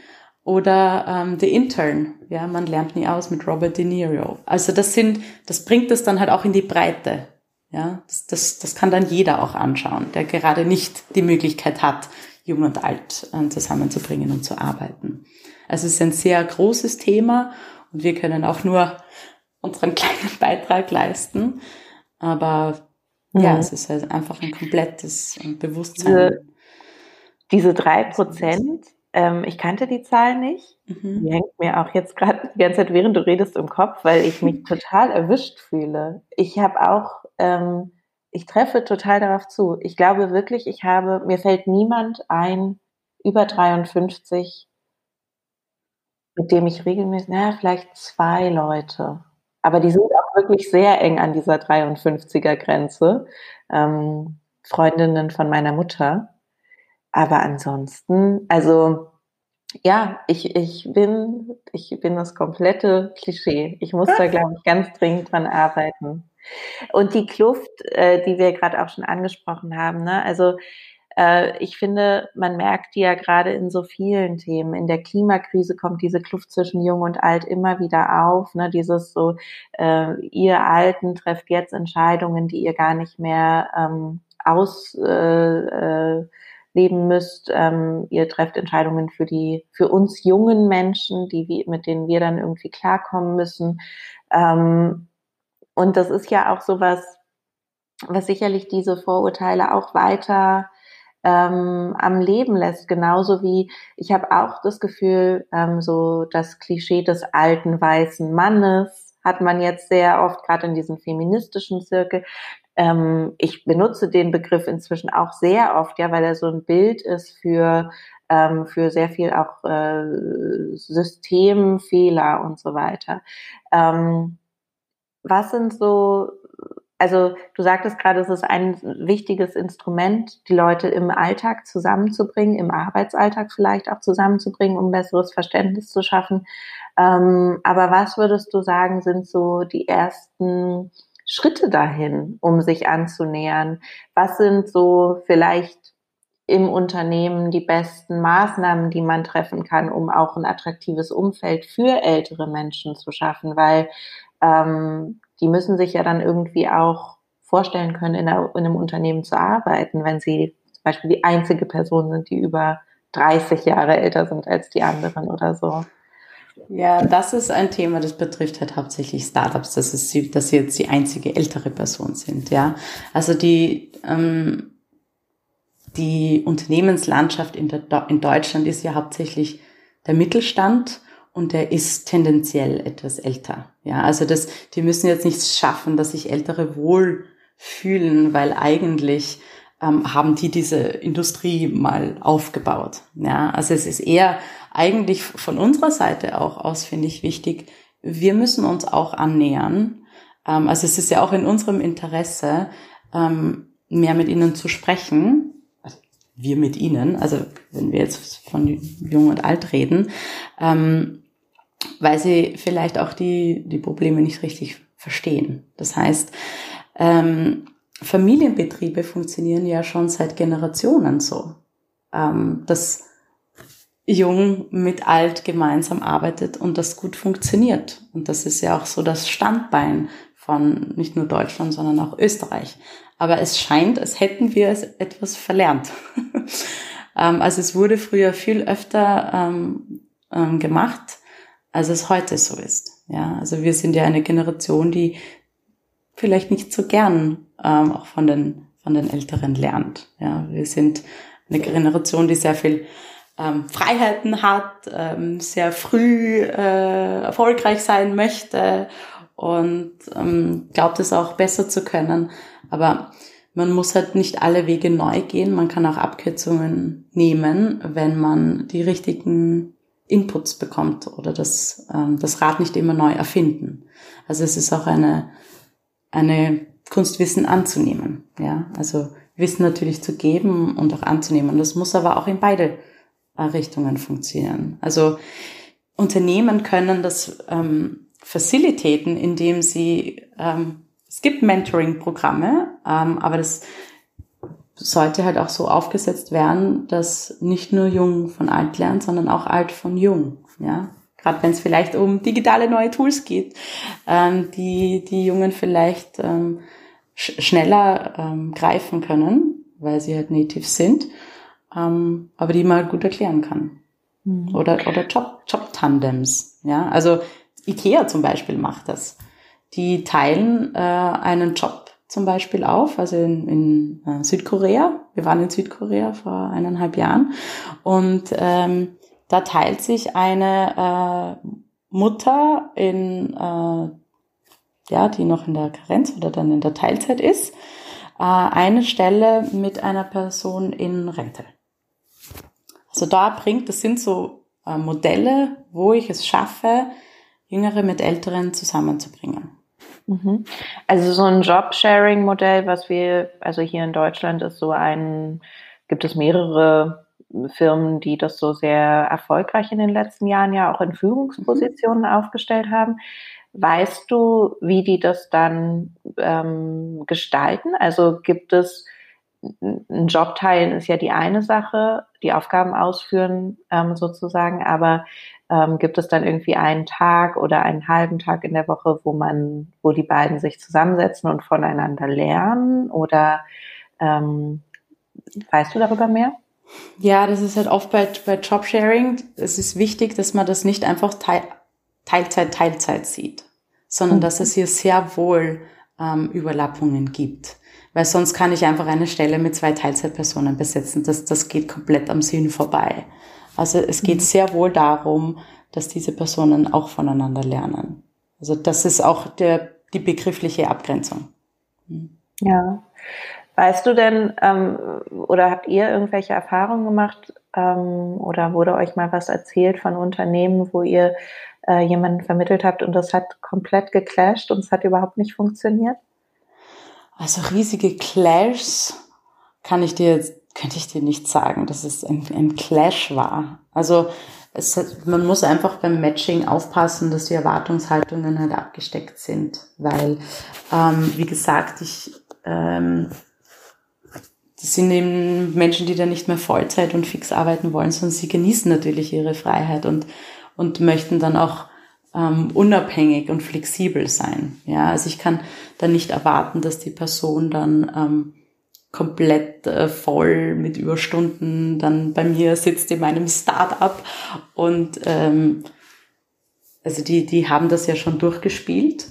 D: oder ähm, The Intern. Ja, man lernt nie aus mit Robert De Niro. Also das sind, das bringt es dann halt auch in die Breite. Ja, das, das, das kann dann jeder auch anschauen, der gerade nicht die Möglichkeit hat, jung und alt äh, zusammenzubringen und zu arbeiten. Also es ist ein sehr großes Thema und wir können auch nur unseren kleinen Beitrag leisten. Aber ja, ja es ist halt einfach ein komplettes Bewusstsein.
A: Diese, diese drei Prozent, ähm, ich kannte die Zahl nicht. Mhm. Die hängt mir auch jetzt gerade die ganze Zeit, während du redest, im Kopf, weil ich mich total erwischt fühle. Ich habe auch, ähm, ich treffe total darauf zu. Ich glaube wirklich, ich habe, mir fällt niemand ein, über 53, mit dem ich regelmäßig, naja, vielleicht zwei Leute. Aber die sind auch wirklich sehr eng an dieser 53er Grenze. Ähm, Freundinnen von meiner Mutter. Aber ansonsten, also ja, ich, ich bin, ich bin das komplette Klischee. Ich muss da, glaube ich, ganz dringend dran arbeiten. Und die Kluft, äh, die wir gerade auch schon angesprochen haben, ne? also äh, ich finde, man merkt die ja gerade in so vielen Themen. In der Klimakrise kommt diese Kluft zwischen Jung und Alt immer wieder auf. Ne? Dieses so, äh, ihr Alten trefft jetzt Entscheidungen, die ihr gar nicht mehr ähm, aus äh, äh, müsst. Ähm, ihr trefft Entscheidungen für die, für uns jungen Menschen, die wir, mit denen wir dann irgendwie klarkommen müssen. Ähm, und das ist ja auch sowas, was sicherlich diese Vorurteile auch weiter ähm, am Leben lässt. Genauso wie ich habe auch das Gefühl, ähm, so das Klischee des alten weißen Mannes hat man jetzt sehr oft, gerade in diesem feministischen Zirkel, ähm, ich benutze den Begriff inzwischen auch sehr oft, ja, weil er so ein Bild ist für ähm, für sehr viel auch äh, Systemfehler und so weiter. Ähm, was sind so, also du sagtest gerade, es ist ein wichtiges Instrument, die Leute im Alltag zusammenzubringen, im Arbeitsalltag vielleicht auch zusammenzubringen, um besseres Verständnis zu schaffen. Ähm, aber was würdest du sagen, sind so die ersten Schritte dahin, um sich anzunähern? Was sind so vielleicht im Unternehmen die besten Maßnahmen, die man treffen kann, um auch ein attraktives Umfeld für ältere Menschen zu schaffen? Weil ähm, die müssen sich ja dann irgendwie auch vorstellen können, in, einer, in einem Unternehmen zu arbeiten, wenn sie Beispiel die einzige Person sind, die über 30 Jahre älter sind als die anderen oder so.
D: Ja, das ist ein Thema, das betrifft halt hauptsächlich Startups, dass, es, dass sie jetzt die einzige ältere Person sind. Ja, also die ähm, die Unternehmenslandschaft in, der, in Deutschland ist ja hauptsächlich der Mittelstand und der ist tendenziell etwas älter. Ja, also das, die müssen jetzt nicht schaffen, dass sich Ältere wohl fühlen, weil eigentlich ähm, haben die diese Industrie mal aufgebaut. Ja, also es ist eher eigentlich von unserer Seite auch aus, finde ich, wichtig. Wir müssen uns auch annähern. Ähm, also es ist ja auch in unserem Interesse, ähm, mehr mit ihnen zu sprechen. Also wir mit ihnen, also wenn wir jetzt von Jung und Alt reden, ähm, weil sie vielleicht auch die, die Probleme nicht richtig verstehen. Das heißt, ähm, Familienbetriebe funktionieren ja schon seit Generationen so, ähm, dass Jung mit Alt gemeinsam arbeitet und das gut funktioniert. Und das ist ja auch so das Standbein von nicht nur Deutschland, sondern auch Österreich. Aber es scheint, als hätten wir es etwas verlernt. ähm, also es wurde früher viel öfter ähm, ähm, gemacht, als es heute so ist. Ja, also wir sind ja eine Generation, die vielleicht nicht so gern ähm, auch von den, von den Älteren lernt. Ja, wir sind eine Generation, die sehr viel ähm, Freiheiten hat, ähm, sehr früh äh, erfolgreich sein möchte und ähm, glaubt es auch besser zu können. Aber man muss halt nicht alle Wege neu gehen. Man kann auch Abkürzungen nehmen, wenn man die richtigen Inputs bekommt oder das, ähm, das Rad nicht immer neu erfinden. Also es ist auch eine, eine Kunstwissen anzunehmen. Ja, also Wissen natürlich zu geben und auch anzunehmen. Das muss aber auch in beide Richtungen funktionieren. Also Unternehmen können das ähm, facilitaten, indem sie, ähm, es gibt Mentoring-Programme, ähm, aber das sollte halt auch so aufgesetzt werden, dass nicht nur Jung von alt lernt, sondern auch alt von jung. Ja, gerade wenn es vielleicht um digitale neue Tools geht, ähm, die die Jungen vielleicht ähm, sch schneller ähm, greifen können, weil sie halt native sind, ähm, aber die man halt gut erklären kann. Mhm. Oder oder Job Job Tandems. Ja, also Ikea zum Beispiel macht das. Die teilen äh, einen Job zum Beispiel auf, also in, in äh, Südkorea. Wir waren in Südkorea vor eineinhalb Jahren und ähm, da teilt sich eine äh, Mutter in, äh, ja, die noch in der Karenz oder dann in der Teilzeit ist, äh, eine Stelle mit einer Person in Rente. Also da bringt, das sind so äh, Modelle, wo ich es schaffe, Jüngere mit Älteren zusammenzubringen.
A: Mhm. Also so ein Job-Sharing-Modell, was wir, also hier in Deutschland ist so ein, gibt es mehrere Firmen, die das so sehr erfolgreich in den letzten Jahren ja auch in Führungspositionen mhm. aufgestellt haben. Weißt du, wie die das dann ähm, gestalten? Also gibt es ein Job teilen ist ja die eine Sache, die Aufgaben ausführen ähm, sozusagen, aber ähm, gibt es dann irgendwie einen Tag oder einen halben Tag in der Woche, wo man, wo die beiden sich zusammensetzen und voneinander lernen? Oder ähm, weißt du darüber mehr?
D: Ja, das ist halt oft bei, bei Jobsharing. Es ist wichtig, dass man das nicht einfach Teil, Teilzeit, Teilzeit sieht, sondern mhm. dass es hier sehr wohl ähm, Überlappungen gibt. Weil sonst kann ich einfach eine Stelle mit zwei Teilzeitpersonen besetzen. Das, das geht komplett am Sinn vorbei. Also es geht mhm. sehr wohl darum, dass diese Personen auch voneinander lernen. Also das ist auch der, die begriffliche Abgrenzung.
A: Mhm. Ja. Weißt du denn, ähm, oder habt ihr irgendwelche Erfahrungen gemacht ähm, oder wurde euch mal was erzählt von Unternehmen, wo ihr äh, jemanden vermittelt habt und das hat komplett geclasht und es hat überhaupt nicht funktioniert?
D: Also riesige Clashs kann ich dir jetzt könnte ich dir nicht sagen, dass es ein, ein Clash war. Also es, man muss einfach beim Matching aufpassen, dass die Erwartungshaltungen halt abgesteckt sind, weil, ähm, wie gesagt, ich, ähm, das sind eben Menschen, die da nicht mehr Vollzeit und fix arbeiten wollen, sondern sie genießen natürlich ihre Freiheit und, und möchten dann auch ähm, unabhängig und flexibel sein. Ja, also ich kann dann nicht erwarten, dass die Person dann ähm, komplett äh, voll mit Überstunden dann bei mir sitzt in meinem Start-up und ähm, also die, die haben das ja schon durchgespielt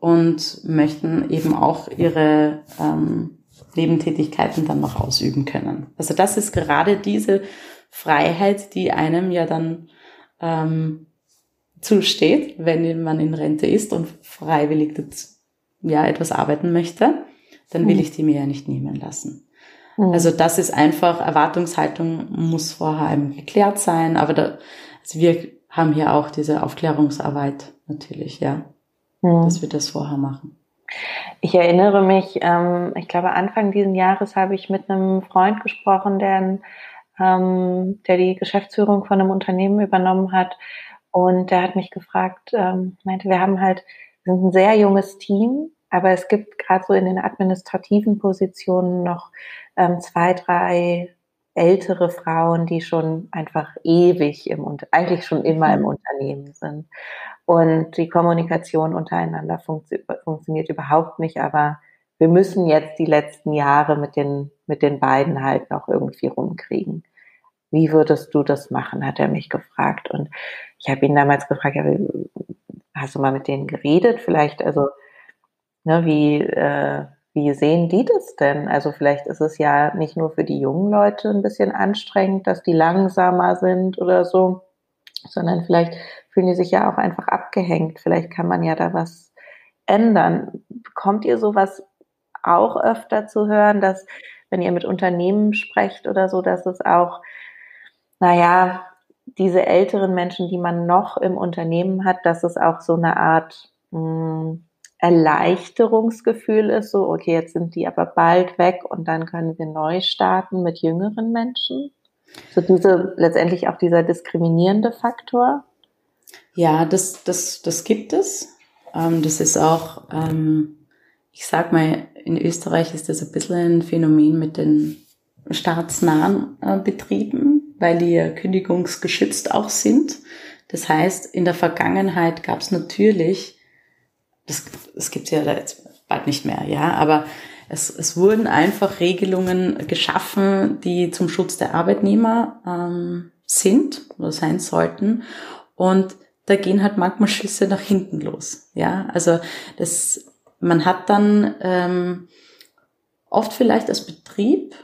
D: und möchten eben auch ihre ähm, Nebentätigkeiten dann noch ausüben können. Also das ist gerade diese Freiheit, die einem ja dann ähm, zusteht, wenn man in Rente ist und freiwillig ja etwas arbeiten möchte, dann will mhm. ich die mir ja nicht nehmen lassen. Mhm. Also das ist einfach, Erwartungshaltung muss vorher eben geklärt sein, aber da, also wir haben hier auch diese Aufklärungsarbeit natürlich, ja, mhm. dass wir das vorher machen.
A: Ich erinnere mich, ähm, ich glaube Anfang dieses Jahres habe ich mit einem Freund gesprochen, der, ähm, der die Geschäftsführung von einem Unternehmen übernommen hat. Und der hat mich gefragt, ähm, meinte, wir haben halt, wir sind ein sehr junges Team, aber es gibt gerade so in den administrativen Positionen noch ähm, zwei, drei ältere Frauen, die schon einfach ewig im, eigentlich schon immer im mhm. Unternehmen sind. Und die Kommunikation untereinander funktio funktioniert überhaupt nicht, aber wir müssen jetzt die letzten Jahre mit den, mit den beiden halt noch irgendwie rumkriegen. Wie würdest du das machen, hat er mich gefragt. Und ich habe ihn damals gefragt, ja, hast du mal mit denen geredet? Vielleicht, also, ne, wie, äh, wie sehen die das denn? Also vielleicht ist es ja nicht nur für die jungen Leute ein bisschen anstrengend, dass die langsamer sind oder so, sondern vielleicht fühlen die sich ja auch einfach abgehängt. Vielleicht kann man ja da was ändern. Bekommt ihr sowas auch öfter zu hören, dass wenn ihr mit Unternehmen sprecht oder so, dass es auch, naja, diese älteren Menschen, die man noch im Unternehmen hat, dass es auch so eine Art mh, hm, Erleichterungsgefühl ist, so, okay, jetzt sind die aber bald weg und dann können wir neu starten mit jüngeren Menschen? So diese, letztendlich auch dieser diskriminierende Faktor?
D: Ja, das, das, das gibt es. Ähm, das ist auch, ähm, ich sag mal, in Österreich ist das ein bisschen ein Phänomen mit den staatsnahen äh, Betrieben, weil die ja kündigungsgeschützt auch sind. Das heißt, in der Vergangenheit gab es natürlich, das, das gibt ja jetzt bald nicht mehr, ja, aber es, es wurden einfach Regelungen geschaffen, die zum Schutz der Arbeitnehmer ähm, sind oder sein sollten. Und da gehen halt manchmal Schüsse nach hinten los. Ja, also das, man hat dann ähm, oft vielleicht als Betrieb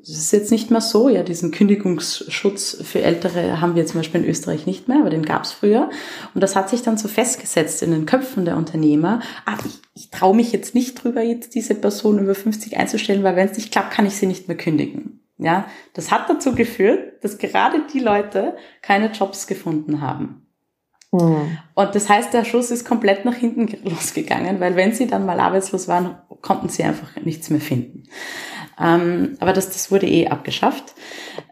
D: das ist jetzt nicht mehr so, ja, diesen Kündigungsschutz für Ältere haben wir zum Beispiel in Österreich nicht mehr, aber den gab es früher. Und das hat sich dann so festgesetzt in den Köpfen der Unternehmer. Ah, ich, ich traue mich jetzt nicht drüber, jetzt diese Person über 50 einzustellen, weil wenn es nicht klappt, kann ich sie nicht mehr kündigen. Ja, das hat dazu geführt, dass gerade die Leute keine Jobs gefunden haben. Mhm. Und das heißt, der Schuss ist komplett nach hinten losgegangen, weil wenn sie dann mal arbeitslos waren, konnten sie einfach nichts mehr finden. Ähm, aber das, das wurde eh abgeschafft.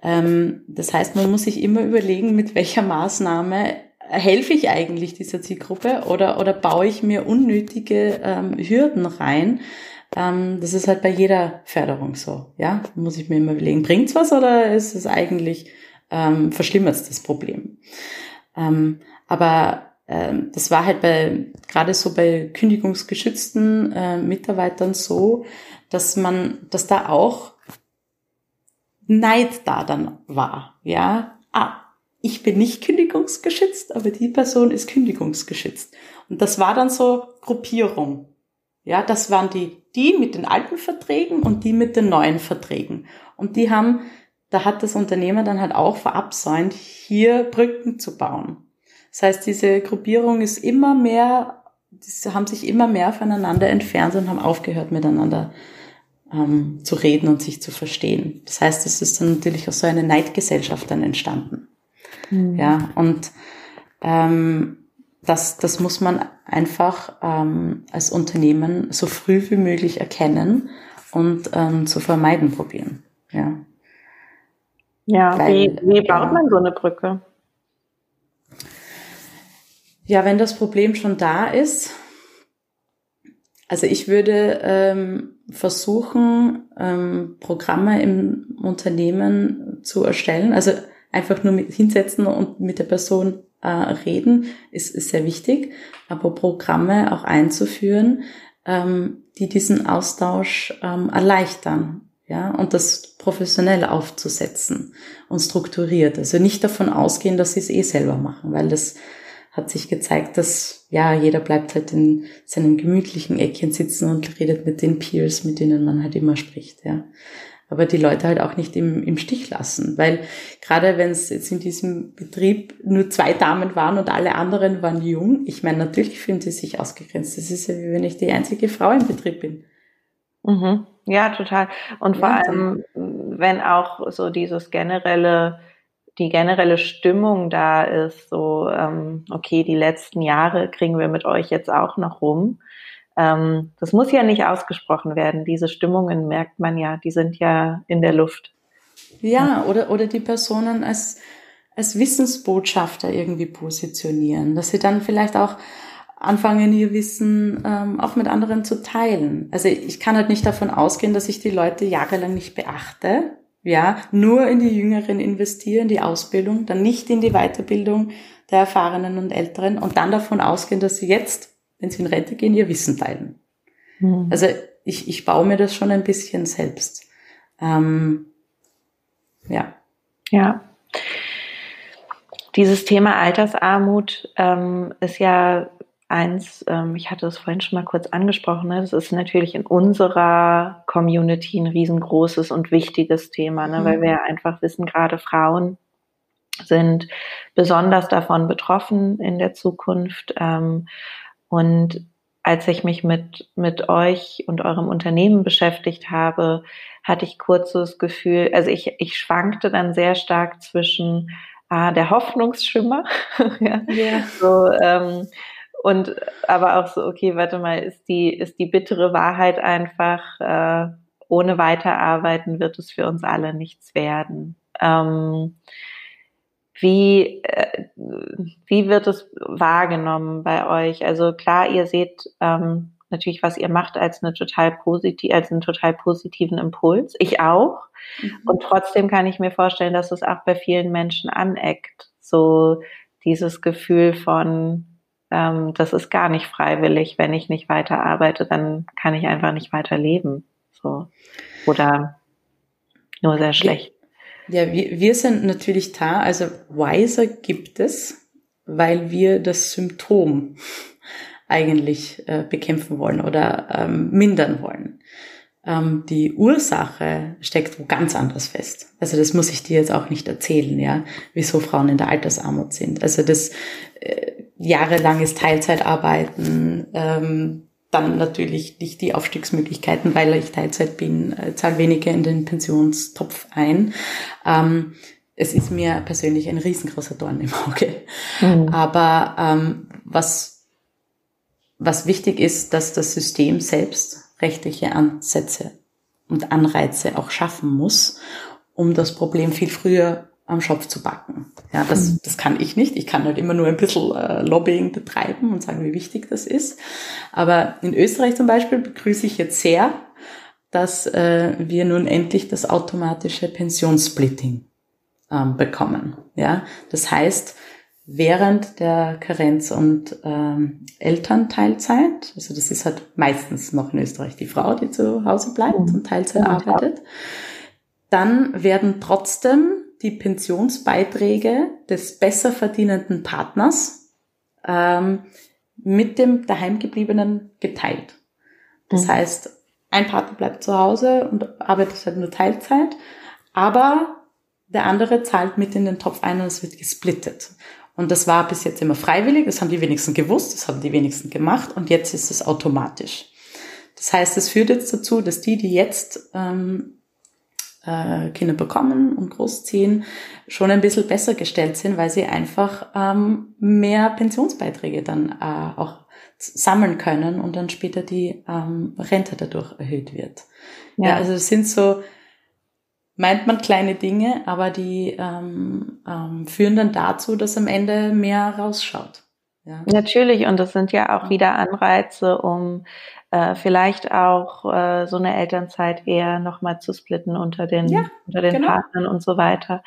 D: Ähm, das heißt, man muss sich immer überlegen, mit welcher Maßnahme helfe ich eigentlich dieser Zielgruppe oder, oder baue ich mir unnötige ähm, Hürden rein. Ähm, das ist halt bei jeder Förderung so. Ja, muss ich mir immer überlegen, bringt's was oder ist es eigentlich ähm, verschlimmert das Problem? Ähm, aber ähm, das war halt bei gerade so bei kündigungsgeschützten äh, Mitarbeitern so, dass man, dass da auch Neid da dann war, ja. Ah, ich bin nicht kündigungsgeschützt, aber die Person ist kündigungsgeschützt. Und das war dann so Gruppierung. Ja, das waren die, die mit den alten Verträgen und die mit den neuen Verträgen. Und die haben, da hat das Unternehmer dann halt auch verabsäumt, hier Brücken zu bauen. Das heißt, diese Gruppierung ist immer mehr, die haben sich immer mehr voneinander entfernt und haben aufgehört miteinander ähm, zu reden und sich zu verstehen. Das heißt, es ist dann natürlich auch so eine Neidgesellschaft dann entstanden. Mhm. Ja, und ähm, das, das muss man einfach ähm, als Unternehmen so früh wie möglich erkennen und ähm, zu vermeiden probieren. Ja,
A: ja Weil, wie, wie baut man so eine Brücke?
D: Ja, wenn das Problem schon da ist, also ich würde ähm, versuchen, ähm, Programme im Unternehmen zu erstellen. Also einfach nur mit hinsetzen und mit der Person äh, reden, ist, ist sehr wichtig. Aber Programme auch einzuführen, ähm, die diesen Austausch ähm, erleichtern. ja, und das professionell aufzusetzen und strukturiert. Also nicht davon ausgehen, dass sie es eh selber machen, weil das hat sich gezeigt, dass ja jeder bleibt halt in seinem gemütlichen Eckchen sitzen und redet mit den Peers, mit denen man halt immer spricht, ja. Aber die Leute halt auch nicht im, im Stich lassen, weil gerade wenn es jetzt in diesem Betrieb nur zwei Damen waren und alle anderen waren jung, ich meine, natürlich fühlen sie sich ausgegrenzt. Das ist ja wie wenn ich die einzige Frau im Betrieb bin.
A: Mhm. Ja, total. Und vor allem, wenn auch so dieses generelle, die generelle Stimmung da ist, so, ähm, okay, die letzten Jahre kriegen wir mit euch jetzt auch noch rum. Ähm, das muss ja nicht ausgesprochen werden. Diese Stimmungen merkt man ja, die sind ja in der Luft.
D: Ja, oder, oder die Personen als, als Wissensbotschafter irgendwie positionieren, dass sie dann vielleicht auch anfangen, ihr Wissen ähm, auch mit anderen zu teilen. Also ich kann halt nicht davon ausgehen, dass ich die Leute jahrelang nicht beachte, ja, nur in die Jüngeren investiere, in die Ausbildung, dann nicht in die Weiterbildung der Erfahrenen und Älteren und dann davon ausgehen, dass sie jetzt, wenn sie in Rente gehen, ihr Wissen teilen. Mhm. Also ich, ich baue mir das schon ein bisschen selbst. Ähm, ja.
A: Ja. Dieses Thema Altersarmut ähm, ist ja eins, ähm, ich hatte es vorhin schon mal kurz angesprochen, ne? das ist natürlich in unserer Community ein riesengroßes und wichtiges Thema, ne? Mhm. weil wir einfach wissen, gerade Frauen sind besonders davon betroffen in der Zukunft. Ähm, und als ich mich mit, mit euch und eurem Unternehmen beschäftigt habe, hatte ich kurz so das Gefühl, also ich, ich schwankte dann sehr stark zwischen ah, der Hoffnungsschimmer, ja, yeah. so, ähm, und aber auch so, okay, warte mal, ist die, ist die bittere Wahrheit einfach, äh, ohne Weiterarbeiten wird es für uns alle nichts werden. Ähm, wie, äh, wie wird es wahrgenommen bei euch? Also klar, ihr seht ähm, natürlich, was ihr macht, als eine total positiv, als einen total positiven Impuls. Ich auch. Mhm. Und trotzdem kann ich mir vorstellen, dass es auch bei vielen Menschen aneckt. So dieses Gefühl von, ähm, das ist gar nicht freiwillig. Wenn ich nicht weiter arbeite, dann kann ich einfach nicht weiter leben. So. Oder nur sehr schlecht.
D: Ja, wir, wir sind natürlich da. Also Wiser gibt es, weil wir das Symptom eigentlich äh, bekämpfen wollen oder ähm, mindern wollen ähm, die Ursache steckt wo ganz anders fest. Also das muss ich dir jetzt auch nicht erzählen, ja, wieso Frauen in der Altersarmut sind. Also das äh, jahrelanges Teilzeitarbeiten, ähm, dann natürlich nicht die Aufstiegsmöglichkeiten, weil ich Teilzeit bin, äh, zahle weniger in den Pensionstopf ein. Ähm, es ist mir persönlich ein riesengroßer Dorn im Auge. Mhm. Aber ähm, was, was wichtig ist, dass das System selbst rechtliche Ansätze und Anreize auch schaffen muss, um das Problem viel früher am Schopf zu backen. Ja, das, mhm. das kann ich nicht. Ich kann halt immer nur ein bisschen äh, Lobbying betreiben und sagen, wie wichtig das ist. Aber in Österreich zum Beispiel begrüße ich jetzt sehr, dass äh, wir nun endlich das automatische Pensionssplitting ähm, bekommen. Ja, das heißt, während der Karenz- und ähm, Elternteilzeit, also das ist halt meistens noch in Österreich die Frau, die zu Hause bleibt mhm. und Teilzeit arbeitet, dann werden trotzdem die Pensionsbeiträge des besser verdienenden Partners ähm, mit dem daheimgebliebenen geteilt. Das mhm. heißt, ein Partner bleibt zu Hause und arbeitet halt nur Teilzeit, aber der andere zahlt mit in den Topf ein und es wird gesplittet. Und das war bis jetzt immer freiwillig, das haben die wenigsten gewusst, das haben die wenigsten gemacht und jetzt ist es automatisch. Das heißt, es führt jetzt dazu, dass die, die jetzt ähm, äh, Kinder bekommen und großziehen, schon ein bisschen besser gestellt sind, weil sie einfach ähm, mehr Pensionsbeiträge dann äh, auch sammeln können und dann später die ähm, Rente dadurch erhöht wird. Ja, ja also es sind so meint man kleine Dinge, aber die ähm, ähm, führen dann dazu, dass am Ende mehr rausschaut.
A: Ja. Natürlich, und das sind ja auch wieder Anreize, um äh, vielleicht auch äh, so eine Elternzeit eher nochmal zu splitten unter den, ja, unter den genau. Partnern und so weiter.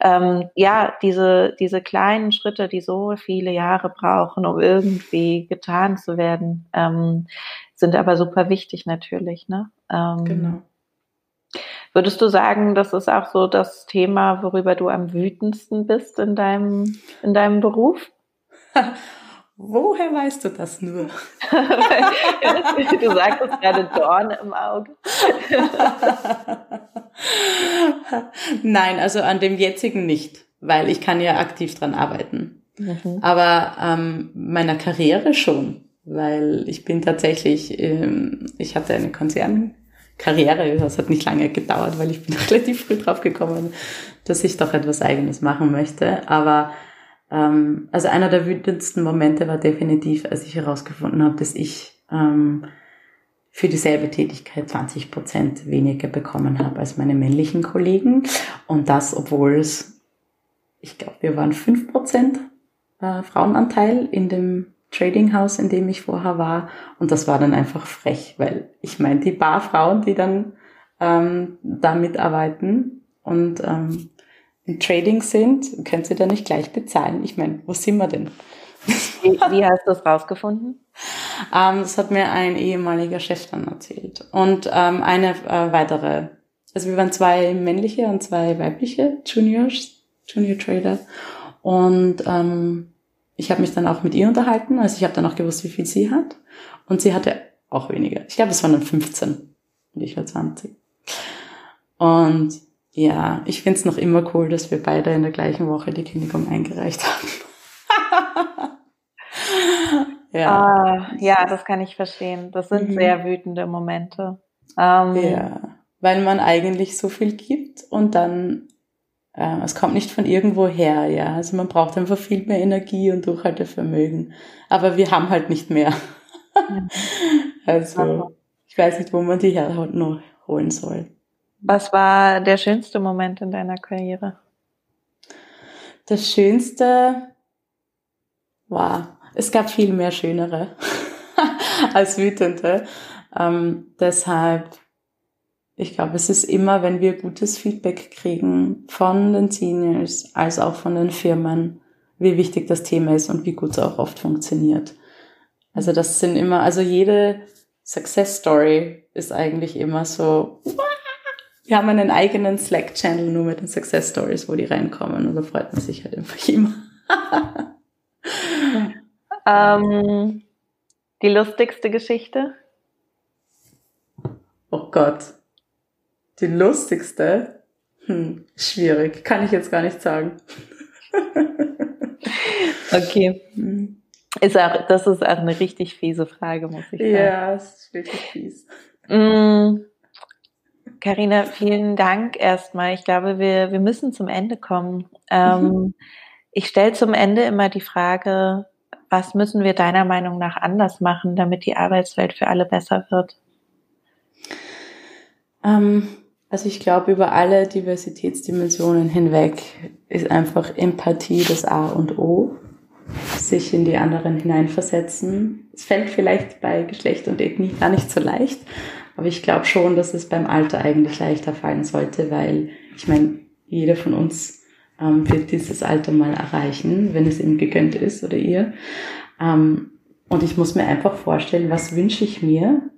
A: Ähm, ja, diese, diese kleinen Schritte, die so viele Jahre brauchen, um irgendwie getan zu werden, ähm, sind aber super wichtig natürlich. Ne? Ähm, genau. Würdest du sagen, das ist auch so das Thema, worüber du am wütendsten bist in deinem, in deinem Beruf?
D: Woher weißt du das nur?
A: du sagtest gerade Dorn im Auge.
D: Nein, also an dem jetzigen nicht, weil ich kann ja aktiv dran arbeiten. Mhm. Aber ähm, meiner Karriere schon, weil ich bin tatsächlich, ähm, ich hatte eine Konzernkarriere, das hat nicht lange gedauert, weil ich bin relativ früh drauf gekommen, dass ich doch etwas Eigenes machen möchte. Aber ähm, also einer der wütendsten Momente war definitiv, als ich herausgefunden habe, dass ich ähm, für dieselbe Tätigkeit 20 Prozent weniger bekommen habe als meine männlichen Kollegen. Und das, obwohl es, ich glaube, wir waren 5 Prozent äh, Frauenanteil in dem Trading House, in dem ich vorher war. Und das war dann einfach frech, weil ich meine, die paar Frauen, die dann ähm, da mitarbeiten und ähm, im Trading sind, können sie da nicht gleich bezahlen. Ich meine, wo sind wir denn?
A: Wie, wie hast du es rausgefunden?
D: Ähm, das hat mir ein ehemaliger Chef dann erzählt. Und ähm, eine äh, weitere. Also wir waren zwei männliche und zwei weibliche Juniors, Junior Trader. Und ähm, ich habe mich dann auch mit ihr unterhalten. Also ich habe dann auch gewusst, wie viel sie hat. Und sie hatte auch weniger. Ich glaube, es waren dann 15 und ich war 20. Und ja, ich finde es noch immer cool, dass wir beide in der gleichen Woche die Kündigung eingereicht haben.
A: ja. Ah, ja, das kann ich verstehen. Das sind mhm. sehr wütende Momente.
D: Ähm, ja, weil man eigentlich so viel gibt und dann äh, es kommt nicht von irgendwo her, ja. Also man braucht einfach viel mehr Energie und Durchhaltevermögen. Aber wir haben halt nicht mehr. Mhm. also ich weiß nicht, wo man die herholen soll.
A: Was war der schönste Moment in deiner Karriere?
D: Das schönste war, es gab viel mehr schönere als wütende. Ähm, deshalb, ich glaube, es ist immer, wenn wir gutes Feedback kriegen von den Seniors als auch von den Firmen, wie wichtig das Thema ist und wie gut es auch oft funktioniert. Also das sind immer, also jede Success Story ist eigentlich immer so, wir haben einen eigenen Slack-Channel nur mit den Success Stories, wo die reinkommen. Und da freut man sich halt einfach immer.
A: ähm, die lustigste Geschichte?
D: Oh Gott. Die lustigste? Hm, schwierig. Kann ich jetzt gar nicht sagen.
A: okay. Ist auch, das ist auch eine richtig fiese Frage, muss ich sagen.
D: Ja, es ist wirklich fies.
A: Mm. Karina, vielen Dank erstmal. Ich glaube, wir, wir müssen zum Ende kommen. Ähm, mhm. Ich stelle zum Ende immer die Frage, was müssen wir deiner Meinung nach anders machen, damit die Arbeitswelt für alle besser wird?
D: Ähm, also ich glaube, über alle Diversitätsdimensionen hinweg ist einfach Empathie das A und O. Sich in die anderen hineinversetzen. Es fällt vielleicht bei Geschlecht und Ethnie gar nicht so leicht, aber ich glaube schon, dass es beim Alter eigentlich leichter fallen sollte, weil ich meine, jeder von uns ähm, wird dieses Alter mal erreichen, wenn es ihm gegönnt ist oder ihr. Ähm, und ich muss mir einfach vorstellen, was wünsche ich mir,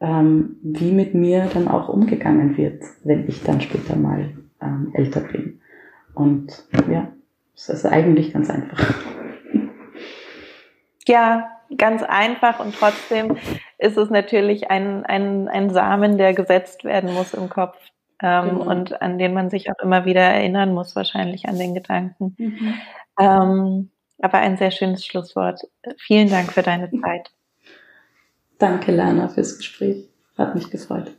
D: ähm, wie mit mir dann auch umgegangen wird, wenn ich dann später mal ähm, älter bin. Und ja, es ist eigentlich ganz einfach.
A: Ja, ganz einfach und trotzdem ist es natürlich ein, ein, ein Samen, der gesetzt werden muss im Kopf ähm, genau. und an den man sich auch immer wieder erinnern muss, wahrscheinlich an den Gedanken. Mhm. Ähm, aber ein sehr schönes Schlusswort. Vielen Dank für deine Zeit.
D: Danke, Lana, fürs Gespräch. Hat mich gefreut.